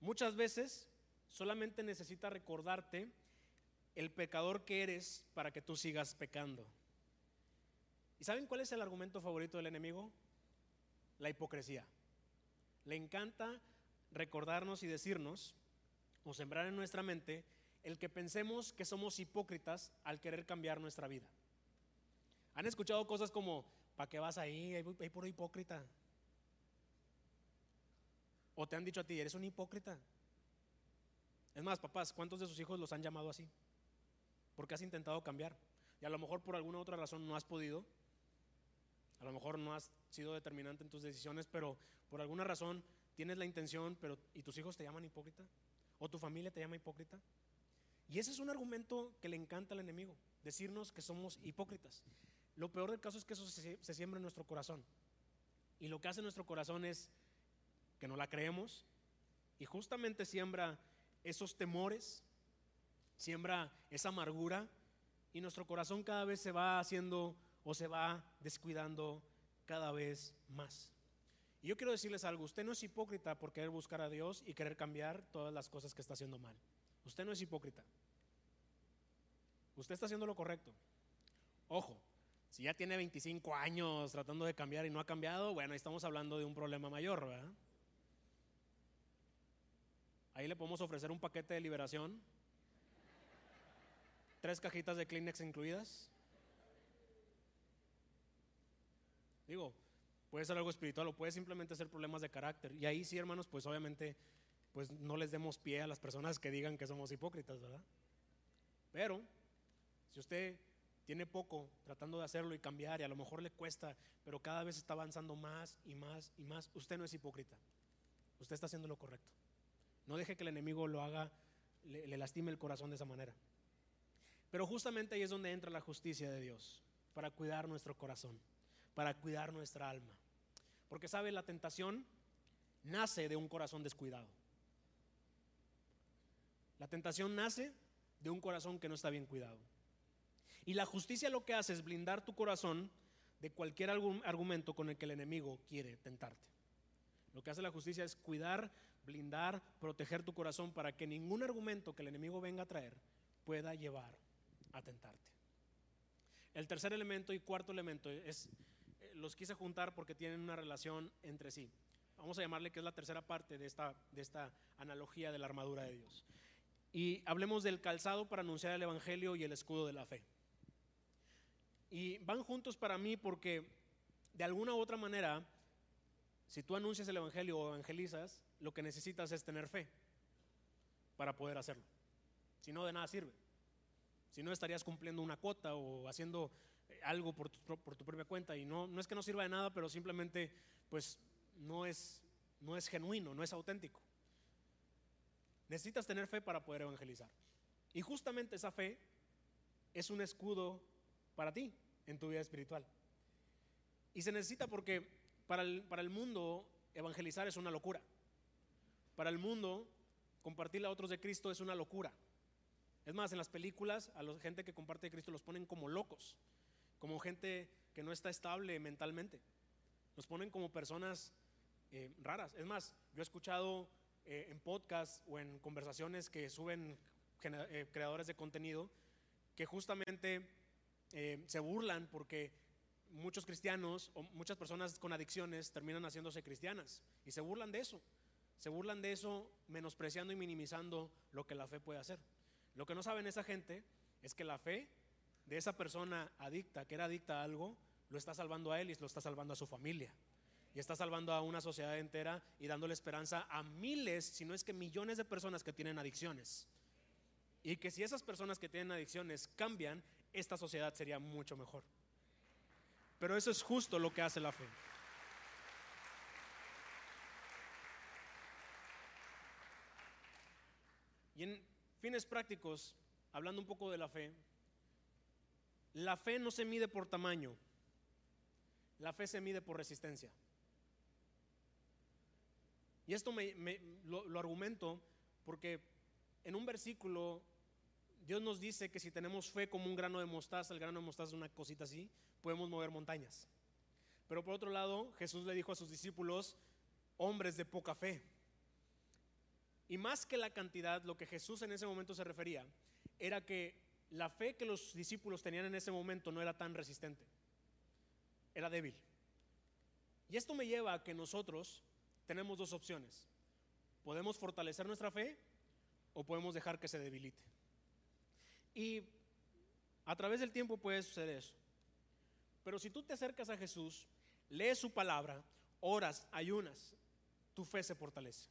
Speaker 1: Muchas veces solamente necesita recordarte el pecador que eres para que tú sigas pecando. ¿Y saben cuál es el argumento favorito del enemigo? La hipocresía. Le encanta recordarnos y decirnos, o sembrar en nuestra mente, el que pensemos que somos hipócritas al querer cambiar nuestra vida. ¿Han escuchado cosas como, ¿para qué vas ahí? Hay puro hipócrita. O te han dicho a ti, eres un hipócrita. Es más, papás, ¿cuántos de sus hijos los han llamado así? Porque has intentado cambiar. Y a lo mejor por alguna otra razón no has podido. A lo mejor no has sido determinante en tus decisiones, pero por alguna razón tienes la intención, pero ¿y tus hijos te llaman hipócrita? ¿O tu familia te llama hipócrita? Y ese es un argumento que le encanta al enemigo, decirnos que somos hipócritas. Lo peor del caso es que eso se, siembra en nuestro corazón. Y lo que hace nuestro corazón es que no la creemos y justamente siembra esos temores, siembra esa amargura y nuestro corazón cada vez se va haciendo o se va descuidando cada vez más. Y yo quiero decirles algo, usted no es hipócrita por querer buscar a Dios y querer cambiar todas las cosas que está haciendo mal. Usted no es hipócrita. Usted está haciendo lo correcto. Ojo, si ya tiene 25 años tratando de cambiar y no ha cambiado, bueno, estamos hablando de un problema mayor, ¿verdad? Ahí le podemos ofrecer un paquete de liberación. Tres cajitas de Kleenex incluidas. Digo, puede ser algo espiritual o puede simplemente ser problemas de carácter. Y ahí sí, hermanos, pues obviamente, pues no les demos pie a las personas que digan que somos hipócritas, ¿verdad? Pero, si usted tiene poco tratando de hacerlo y cambiar y a lo mejor le cuesta, pero cada vez está avanzando más y más y más, usted no es hipócrita. Usted está haciendo lo correcto. No deje que el enemigo lo haga, le, lastime el corazón de esa manera. Pero justamente ahí es donde entra la justicia de Dios, para cuidar nuestro corazón, para cuidar nuestra alma. Porque sabe, la tentación nace de un corazón descuidado. La tentación nace de un corazón que no está bien cuidado. Y la justicia lo que hace es blindar tu corazón de cualquier argumento con el que el enemigo quiere tentarte. Lo que hace la justicia es cuidar blindar, proteger tu corazón para que ningún argumento que el enemigo venga a traer pueda llevar a tentarte. El tercer elemento y cuarto elemento es, eh, los quise juntar porque tienen una relación entre sí. Vamos a llamarle que es la tercera parte de esta, de esta analogía de la armadura de Dios. Y hablemos del calzado para anunciar el Evangelio y el escudo de la fe. Y van juntos para mí porque de alguna u otra manera, si tú anuncias el Evangelio o evangelizas, lo que necesitas es tener fe para poder hacerlo. Si no, de nada sirve. Si no, estarías cumpliendo una cuota o haciendo eh, algo por tu, por tu propia cuenta. Y no, no es que no sirva de nada, pero simplemente pues no es, no es genuino, no es auténtico. Necesitas tener fe para poder evangelizar. Y justamente esa fe es un escudo para ti en tu vida espiritual. Y se necesita porque para el, para el mundo evangelizar es una locura. Para el mundo, compartirle a otros de Cristo es una locura. Es más, en las películas, a la gente que comparte de Cristo los ponen como locos, como gente que no está estable mentalmente. Los ponen como personas eh, raras. Es más, yo he escuchado eh, en podcasts o en conversaciones que suben eh, creadores de contenido que justamente se burlan porque muchos cristianos o muchas personas con adicciones terminan haciéndose cristianas y se burlan de eso. Se burlan de eso menospreciando y minimizando lo que la fe puede hacer. Lo que no saben esa gente es que la fe de esa persona adicta, que era adicta a algo, lo está salvando a él y lo está salvando a su familia. Y está salvando a una sociedad entera y dándole esperanza a miles, si no es que millones de personas que tienen adicciones. Y que si esas personas que tienen adicciones cambian, esta sociedad sería mucho mejor. Pero eso es justo lo que hace la fe. Y en fines prácticos, hablando un poco de la fe, la fe no se mide por tamaño, la fe se mide por resistencia. Y esto me, lo, argumento porque en un versículo Dios nos dice que si tenemos fe como un grano de mostaza, el grano de mostaza es una cosita así, podemos mover montañas. Pero por otro lado, Jesús le dijo a sus discípulos, hombres de poca fe. Y más que la cantidad, lo que Jesús en ese momento se refería era que la fe que los discípulos tenían en ese momento no era tan resistente, era débil. Y esto me lleva a que nosotros tenemos dos opciones. Podemos fortalecer nuestra fe o podemos dejar que se debilite. Y a través del tiempo puede suceder eso. Pero si tú te acercas a Jesús, lees su palabra, oras, ayunas, tu fe se fortalece.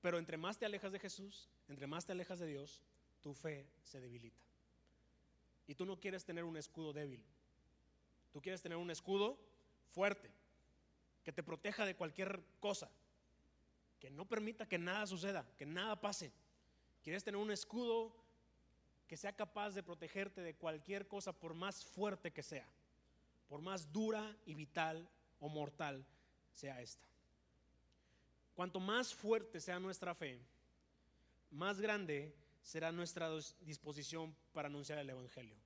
Speaker 1: Pero entre más te alejas de Jesús, entre más te alejas de Dios, tu fe se debilita. Y tú no quieres tener un escudo débil. Tú quieres tener un escudo fuerte, que te proteja de cualquier cosa, que no permita que nada suceda, que nada pase. Quieres tener un escudo que sea capaz de protegerte de cualquier cosa por más fuerte que sea, por más dura y vital o mortal sea esta. Cuanto más fuerte sea nuestra fe, más grande será nuestra disposición para anunciar el Evangelio.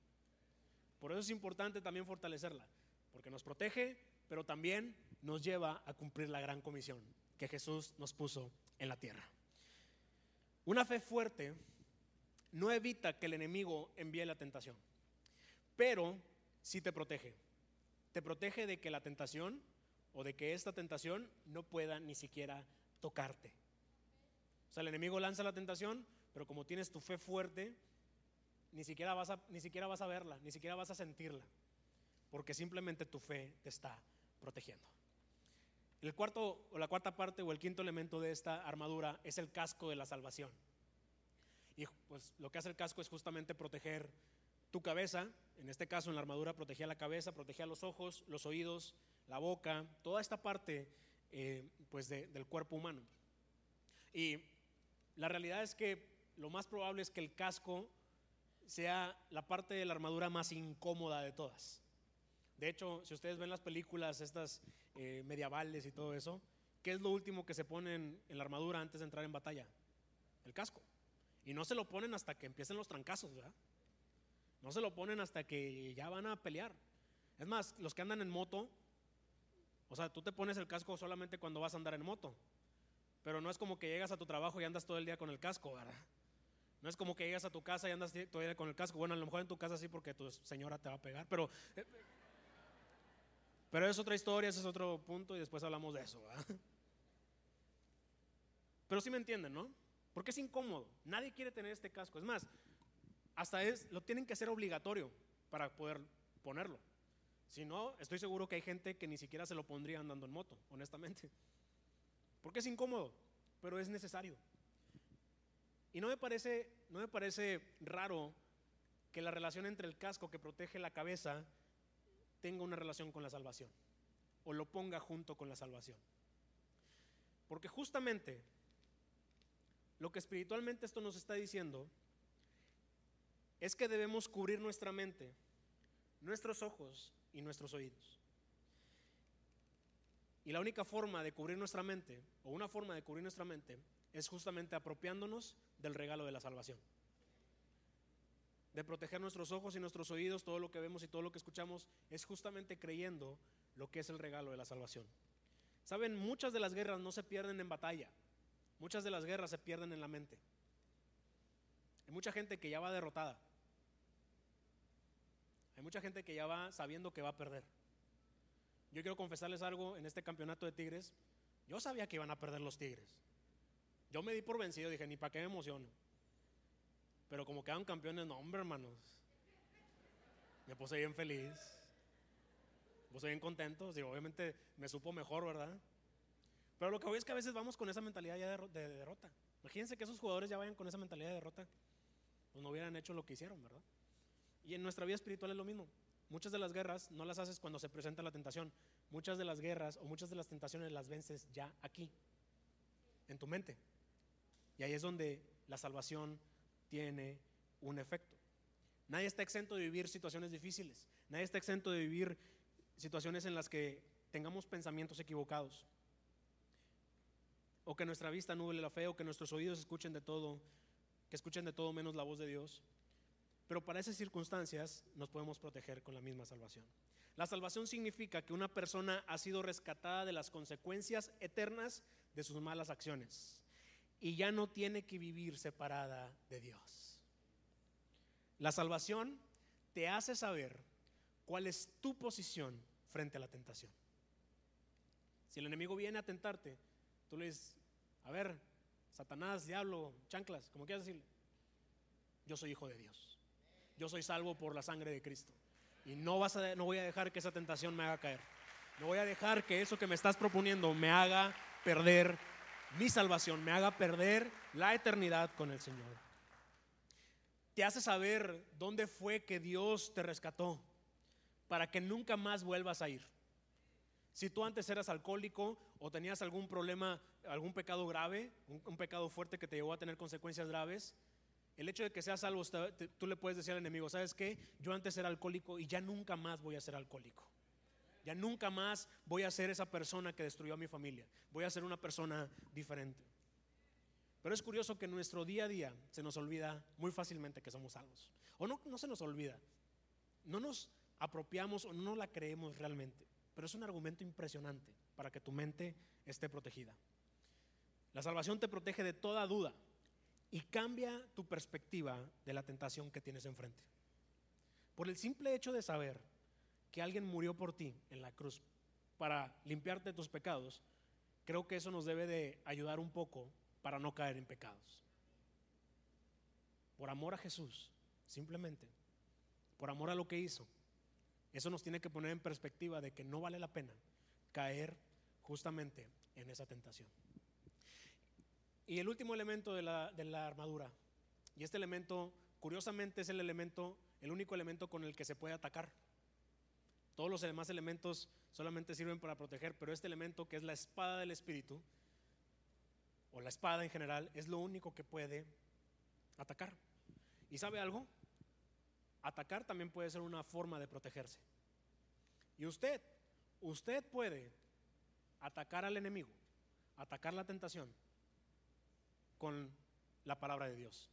Speaker 1: Por eso es importante también fortalecerla, porque nos protege, pero también nos lleva a cumplir la gran comisión que Jesús nos puso en la tierra. Una fe fuerte no evita que el enemigo envíe la tentación, pero sí te protege. Te protege de que la tentación o de que esta tentación no pueda ni siquiera tocarte. O sea, el enemigo lanza la tentación, pero como tienes tu fe fuerte, ni siquiera vas a, ni siquiera vas a verla, ni siquiera vas a sentirla, porque simplemente tu fe te está protegiendo. El cuarto o la cuarta parte o el quinto elemento de esta armadura es el casco de la salvación. Y pues lo que hace el casco es justamente proteger tu cabeza, en este caso en la armadura protegía la cabeza, protegía los ojos, los oídos, la boca, toda esta parte eh, pues del cuerpo humano. Y la realidad es que lo más probable es que el casco sea la parte de la armadura más incómoda de todas. De hecho, si ustedes ven las películas estas eh, medievales y todo eso, ¿qué es lo último que se ponen en la armadura antes de entrar en batalla? El casco. Y no se lo ponen hasta que empiecen los trancazos, ¿verdad? No se lo ponen hasta que ya van a pelear. Es más, los que andan en moto o sea, tú te pones el casco solamente cuando vas a andar en moto. Pero no es como que llegas a tu trabajo y andas todo el día con el casco, ¿verdad? No es como que llegas a tu casa y andas todo el día con el casco. Bueno, a lo mejor en tu casa sí porque tu señora te va a pegar, pero... Pero es otra historia, ese es otro punto y después hablamos de eso, ¿verdad? Pero sí me entienden, ¿no? Porque es incómodo. Nadie quiere tener este casco. Es más, hasta es, lo tienen que hacer obligatorio para poder ponerlo. Si no, estoy seguro que hay gente que ni siquiera se lo pondría andando en moto, honestamente. Porque es incómodo, pero es necesario. Y no me parece, no me parece raro que la relación entre el casco que protege la cabeza tenga una relación con la salvación o lo ponga junto con la salvación. Porque justamente lo que espiritualmente esto nos está diciendo es que debemos cubrir nuestra mente, nuestros ojos y nuestros oídos. Y la única forma de cubrir nuestra mente, o una forma de cubrir nuestra mente, es justamente apropiándonos del regalo de la salvación. De proteger nuestros ojos y nuestros oídos, todo lo que vemos y todo lo que escuchamos, es justamente creyendo lo que es el regalo de la salvación. Saben, muchas de las guerras no se pierden en batalla, muchas de las guerras se pierden en la mente. Hay mucha gente que ya va derrotada, hay mucha gente que ya va sabiendo que va a perder. Yo quiero confesarles algo en este campeonato de Tigres. Yo sabía que iban a perder los Tigres. Yo me di por vencido, dije, ni para qué me emociono. Pero como quedan campeones, no, hombre, hermanos. Me puse bien feliz. Me puse bien contento. obviamente me supo mejor, ¿verdad? Pero lo que voy es que a veces vamos con esa mentalidad ya de, de derrota. Imagínense que esos jugadores ya vayan con esa mentalidad de derrota. Pues no hubieran hecho lo que hicieron, ¿verdad? Y en nuestra vida espiritual es lo mismo. Muchas de las guerras no las haces cuando se presenta la tentación. Muchas de las guerras o muchas de las tentaciones las vences ya aquí, en tu mente. Y ahí es donde la salvación tiene un efecto. Nadie está exento de vivir situaciones difíciles. Nadie está exento de vivir situaciones en las que tengamos pensamientos equivocados. O que nuestra vista nuble la fe, o que nuestros oídos escuchen de todo. que escuchen de todo menos la voz de Dios, pero para esas circunstancias nos podemos proteger con la misma salvación. La salvación significa que una persona ha sido rescatada de las consecuencias eternas de sus malas acciones y ya no tiene que vivir separada de Dios. La salvación te hace saber cuál es tu posición frente a la tentación. Si el enemigo viene a tentarte, tú le dices, a ver, Satanás, diablo, chanclas, como quieras decirle, yo soy hijo de Dios. Yo soy salvo por la sangre de Cristo. Y no, vas a, no voy a dejar que esa tentación me haga caer. No voy a dejar que eso que me estás proponiendo me haga perder mi salvación, me haga perder la eternidad con el Señor. Te hace saber dónde fue que Dios te rescató para que nunca más vuelvas a ir. Si tú antes eras alcohólico o tenías algún problema, algún pecado grave, un, pecado fuerte que te llevó a tener consecuencias graves, el hecho de que seas salvo, tú le puedes decir al enemigo, ¿sabes qué? Yo antes era alcohólico y ya nunca más voy a ser alcohólico. Ya nunca más voy a ser esa persona que destruyó a mi familia. Voy a ser una persona diferente. Pero es curioso que en nuestro día a día se nos olvida muy fácilmente que somos salvos. O no, no se nos olvida. No nos apropiamos o no la creemos realmente. Pero es un argumento impresionante para que tu mente esté protegida. La salvación te protege de toda duda y cambia tu perspectiva de la tentación que tienes enfrente. Por el simple hecho de saber que alguien murió por ti en la cruz para limpiarte tus pecados, creo que eso nos debe de ayudar un poco para no caer en pecados. Por amor a Jesús, simplemente, por amor a lo que hizo, eso nos tiene que poner en perspectiva de que no vale la pena caer justamente en esa tentación. Y el último elemento de la, armadura, y este elemento, curiosamente, es el elemento, el único elemento con el que se puede atacar. Todos los demás elementos solamente sirven para proteger, pero este elemento que es la espada del Espíritu, o la espada en general, es lo único que puede atacar. ¿Y sabe algo? Atacar también puede ser una forma de protegerse. Y usted, usted puede atacar al enemigo, atacar la tentación con la palabra de Dios,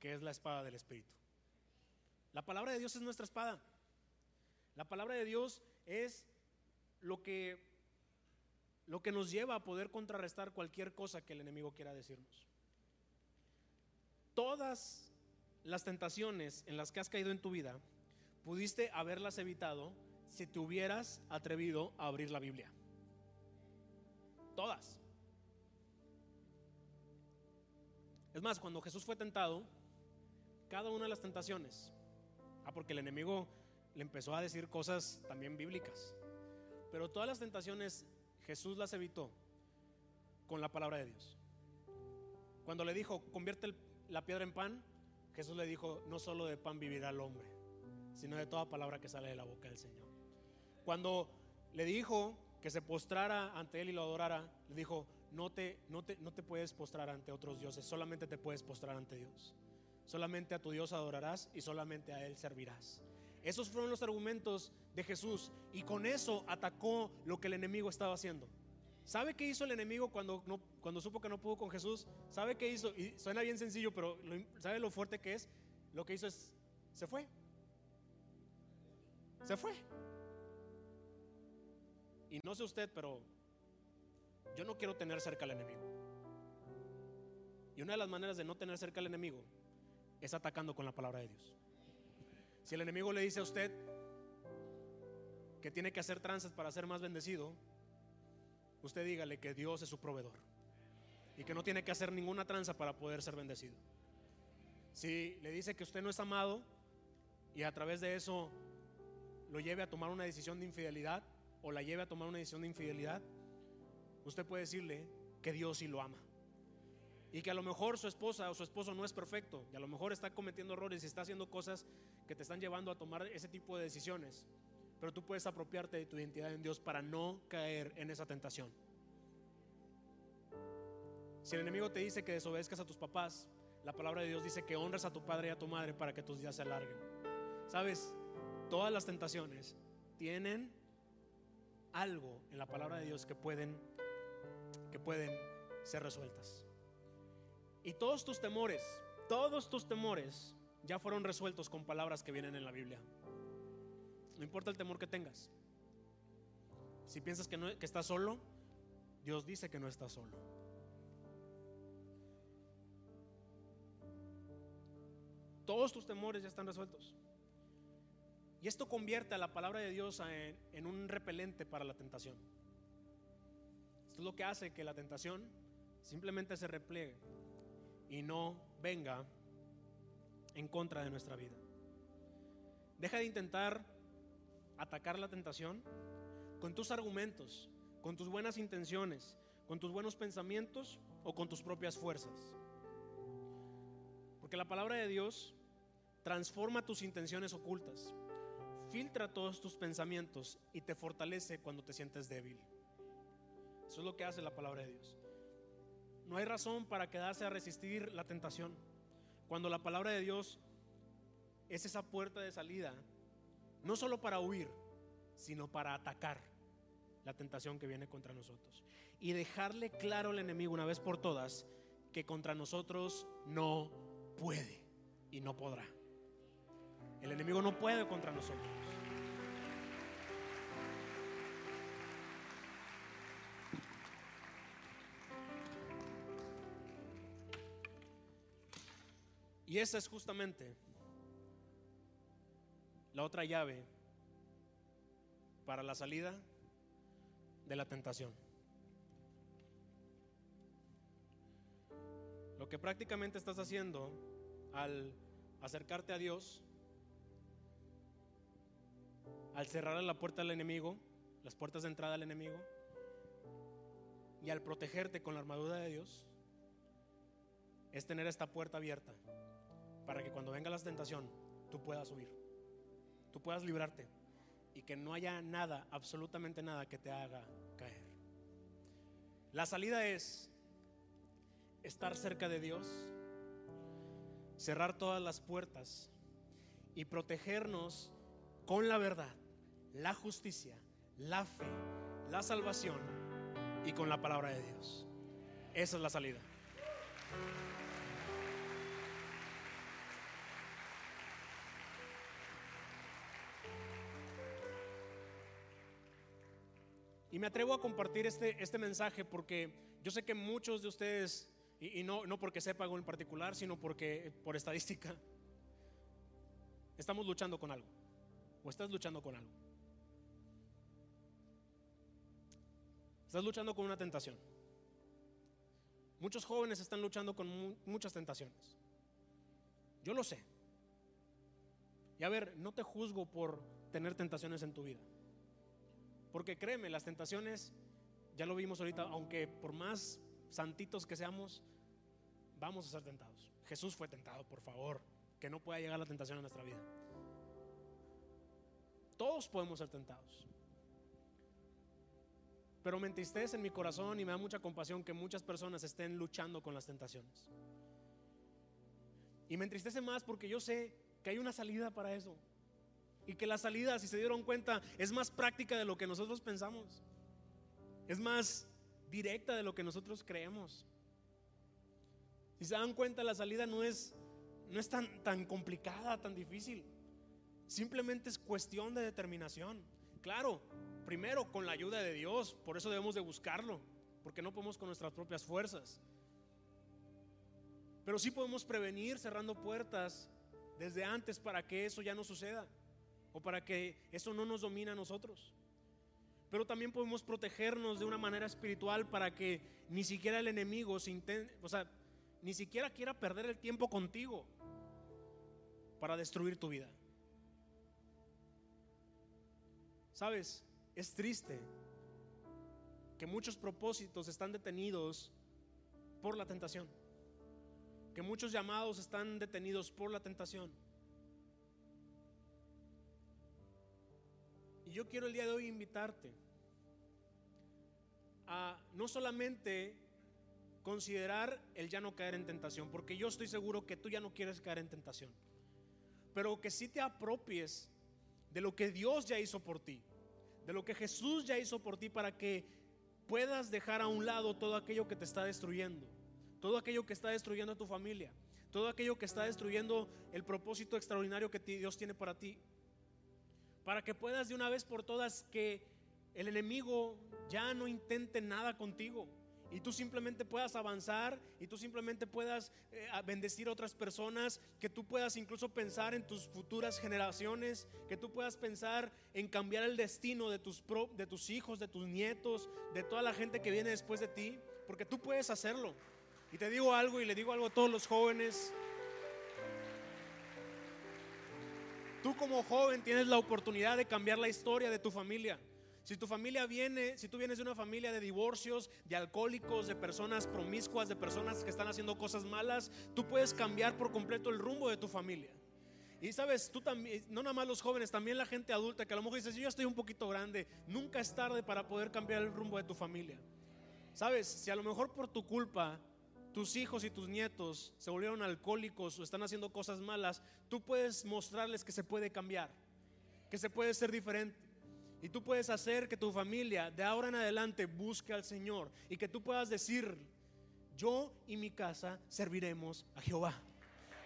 Speaker 1: que es la espada del Espíritu. La palabra de Dios es nuestra espada. La palabra de Dios es lo que, lo que nos lleva a poder contrarrestar cualquier cosa que el enemigo quiera decirnos. Todas las tentaciones en las que has caído en tu vida, pudiste haberlas evitado si te hubieras atrevido a abrir la Biblia. Todas. Es más, cuando Jesús fue tentado, cada una de las tentaciones, ah, porque el enemigo le empezó a decir cosas también bíblicas. Pero todas las tentaciones Jesús las evitó con la palabra de Dios. Cuando le dijo, convierte la piedra en pan, Jesús le dijo, no solo de pan vivirá el hombre, sino de toda palabra que sale de la boca del Señor. Cuando le dijo que se postrara ante él y lo adorara, le dijo, no te, no te, no te puedes postrar ante otros dioses, solamente te puedes postrar ante Dios. Solamente a tu Dios adorarás y solamente a Él servirás. Esos fueron los argumentos de Jesús y con eso atacó lo que el enemigo estaba haciendo. ¿Sabe qué hizo el enemigo cuando, cuando supo que no pudo con Jesús? ¿Sabe qué hizo? Y suena bien sencillo, pero ¿sabe lo fuerte que es? Lo que hizo es, se fue. Se fue. Y no sé usted, pero yo no quiero tener cerca al enemigo. Y una de las maneras de no tener cerca al enemigo es atacando con la palabra de Dios. Si el enemigo le dice a usted que tiene que hacer tranzas para ser más bendecido, usted dígale que Dios es su proveedor y que no tiene que hacer ninguna tranza para poder ser bendecido. Si le dice que usted no es amado y a través de eso lo lleve a tomar una decisión de infidelidad o la lleve a tomar una decisión de infidelidad, usted puede decirle que Dios sí lo ama. Y que a lo mejor su esposa o su esposo no es perfecto y a lo mejor está cometiendo errores y está haciendo cosas que te están llevando a tomar ese tipo de decisiones. Pero tú puedes apropiarte de tu identidad en Dios para no caer en esa tentación. Si el enemigo te dice que desobedezcas a tus papás, la palabra de Dios dice que honres a tu padre y a tu madre para que tus días se alarguen. Sabes, todas las tentaciones tienen algo en la palabra de Dios que pueden que pueden ser resueltas. Y todos tus temores todos tus temores ya fueron resueltos con palabras que vienen en la Biblia. No importa el temor que tengas. Si piensas que, no, que estás solo, Dios dice que no estás solo. Todos tus temores ya están resueltos. Y esto convierte a la palabra de Dios en, en un repelente para la tentación. Esto es lo que hace que la tentación simplemente se repliegue y no venga en contra de nuestra vida. Deja de intentar atacar la tentación con tus argumentos, con tus buenas intenciones, con tus buenos pensamientos o con tus propias fuerzas. Porque la palabra de Dios transforma tus intenciones ocultas, filtra todos tus pensamientos y te fortalece cuando te sientes débil. Eso es lo que hace la palabra de Dios. No hay razón para quedarse a resistir la tentación. Cuando la palabra de Dios es esa puerta de salida, no solo para huir, sino para atacar la tentación que viene contra nosotros. Y dejarle claro al enemigo una vez por todas que contra nosotros no puede y no podrá. El enemigo no puede contra nosotros. Y esa es justamente la otra llave para la salida de la tentación. Lo que prácticamente estás haciendo al acercarte a Dios, al cerrar la puerta al enemigo, las puertas de entrada al enemigo, y al protegerte con la armadura de Dios, es tener esta puerta abierta para que cuando venga la tentación tú puedas huir, puedas librarte y que no haya nada, absolutamente nada que te haga caer. La salida es estar cerca de Dios, cerrar todas las puertas y protegernos con la verdad, la justicia, la fe, la salvación y con la palabra de Dios. Esa es la salida. Y me atrevo a compartir este, este mensaje porque yo sé que muchos de ustedes, y, no, no porque sepa algo en particular, sino porque por estadística, estamos luchando con algo. O estás luchando con algo. Estás luchando con una tentación. Muchos jóvenes están luchando con muchas tentaciones. Yo lo sé. Y a ver, no te juzgo por tener tentaciones en tu vida. Porque créeme, las tentaciones, ya lo vimos ahorita, aunque por más santitos que seamos, vamos a ser tentados. Jesús fue tentado, por favor, que no pueda llegar la tentación a nuestra vida. Todos podemos ser tentados. Pero me entristece en mi corazón y me da mucha compasión que muchas personas estén luchando con las tentaciones. Y me entristece más porque yo sé que hay una salida para eso. Y que la salida, si se dieron cuenta, es más práctica de lo que nosotros pensamos. Es más directa de lo que nosotros creemos. Si se dan cuenta, la salida no es, no es tan, tan complicada, tan difícil. Simplemente es cuestión de determinación. Claro, primero con la ayuda de Dios, por eso debemos de buscarlo, porque no podemos con nuestras propias fuerzas. Pero sí podemos prevenir cerrando puertas desde antes para que eso ya no suceda para que eso no nos domine a nosotros. Pero también podemos protegernos de una manera espiritual para que ni siquiera el enemigo se intente, o sea, ni siquiera quiera perder el tiempo contigo para destruir tu vida. Sabes, es triste que muchos propósitos están detenidos por la tentación, que muchos llamados están detenidos por la tentación. Y yo quiero el día de hoy invitarte a no solamente considerar el ya no caer en tentación, porque yo estoy seguro que tú ya no quieres caer en tentación, pero que si te apropies de lo que Dios ya hizo por ti, de lo que Jesús ya hizo por ti para que puedas dejar a un lado todo aquello que te está destruyendo, todo aquello que está destruyendo a tu familia, todo aquello que está destruyendo el propósito extraordinario que Dios tiene para ti. Para que puedas de una vez por todas que el enemigo ya no intente nada contigo y tú simplemente puedas avanzar y tú simplemente puedas eh, bendecir a otras personas, que tú puedas incluso pensar en tus futuras generaciones, que tú puedas pensar en cambiar el destino de tus, de tus hijos, de tus nietos, de toda la gente que viene después de ti, porque tú puedes hacerlo. Y te digo algo y le digo algo a todos los jóvenes. Tú como joven tienes la oportunidad de cambiar la historia de tu familia. Si tu familia viene, si tú vienes de una familia de divorcios, de alcohólicos, de personas promiscuas, de personas que están haciendo cosas malas, tú puedes cambiar por completo el rumbo de tu familia. Y sabes, tú también, no nada más los jóvenes, también la gente adulta que a lo mejor dices, yo ya estoy un poquito grande, nunca es tarde para poder cambiar el rumbo de tu familia. Sabes, si a lo mejor por tu culpa tus hijos y tus nietos se volvieron alcohólicos o están haciendo cosas malas, tú puedes mostrarles que se puede cambiar, que se puede ser diferente. Y tú puedes hacer que tu familia de ahora en adelante busque al Señor y que tú puedas decir, yo y mi casa serviremos a Jehová.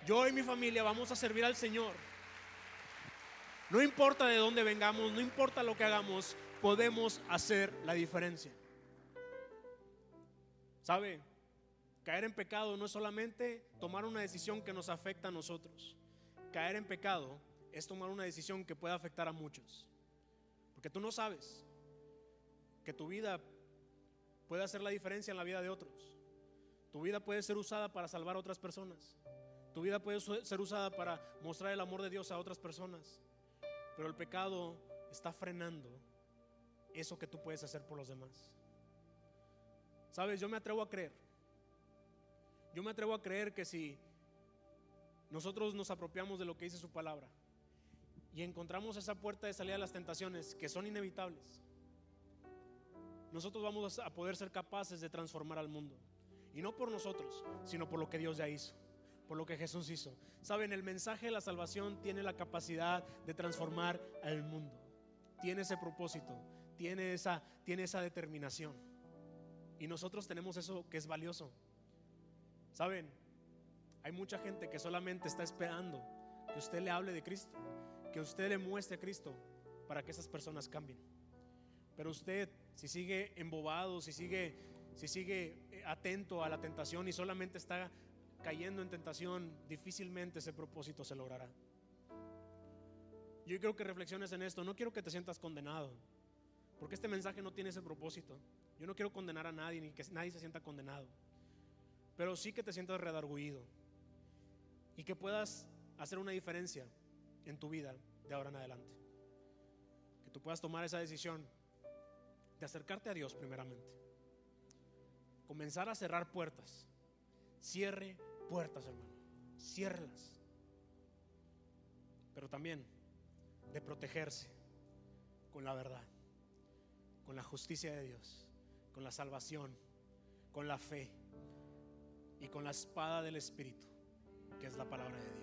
Speaker 1: Yo y mi familia vamos a servir al Señor. No importa de dónde vengamos, no importa lo que hagamos, podemos hacer la diferencia. ¿Sabe? Caer en pecado no es solamente tomar una decisión que nos afecta a nosotros. Caer en pecado es tomar una decisión que puede afectar a muchos. Que tú no sabes que tu vida puede hacer la diferencia en la vida de otros. Tu vida puede ser usada para salvar a otras personas. Tu vida puede ser usada para mostrar el amor de Dios a otras personas. Pero el pecado está frenando eso que tú puedes hacer por los demás. Sabes, yo me atrevo a creer. Yo me atrevo a creer que si nosotros nos apropiamos de lo que dice su palabra, y encontramos esa puerta de salida a las tentaciones que son inevitables, nosotros vamos a poder ser capaces de transformar al mundo. Y no por nosotros, sino por lo que Dios ya hizo, por lo que Jesús hizo. Saben, el mensaje de la salvación tiene la capacidad de transformar al mundo. Tiene ese propósito, tiene esa, tiene esa determinación. Y nosotros tenemos eso que es valioso. Saben, hay mucha gente que solamente está esperando que usted le hable de Cristo que usted le muestre a Cristo para que esas personas cambien. Pero usted, si sigue embobado, si sigue, si sigue eh, atento a la tentación y solamente está cayendo en tentación, difícilmente ese propósito se logrará. Yo quiero que reflexiones en esto. No quiero que te sientas condenado, porque este mensaje no tiene ese propósito. Yo no quiero condenar a nadie ni que nadie se sienta condenado, pero sí que te sientas redarguido y que puedas hacer una diferencia en tu vida de ahora en adelante. Que tú puedas tomar esa decisión de acercarte a Dios primeramente. Comenzar a cerrar puertas. Cierre puertas, hermano. Ciérrelas. Pero también de protegerse con la verdad, con la justicia de Dios, con la salvación, con la fe y con la espada del Espíritu, que es la palabra de Dios.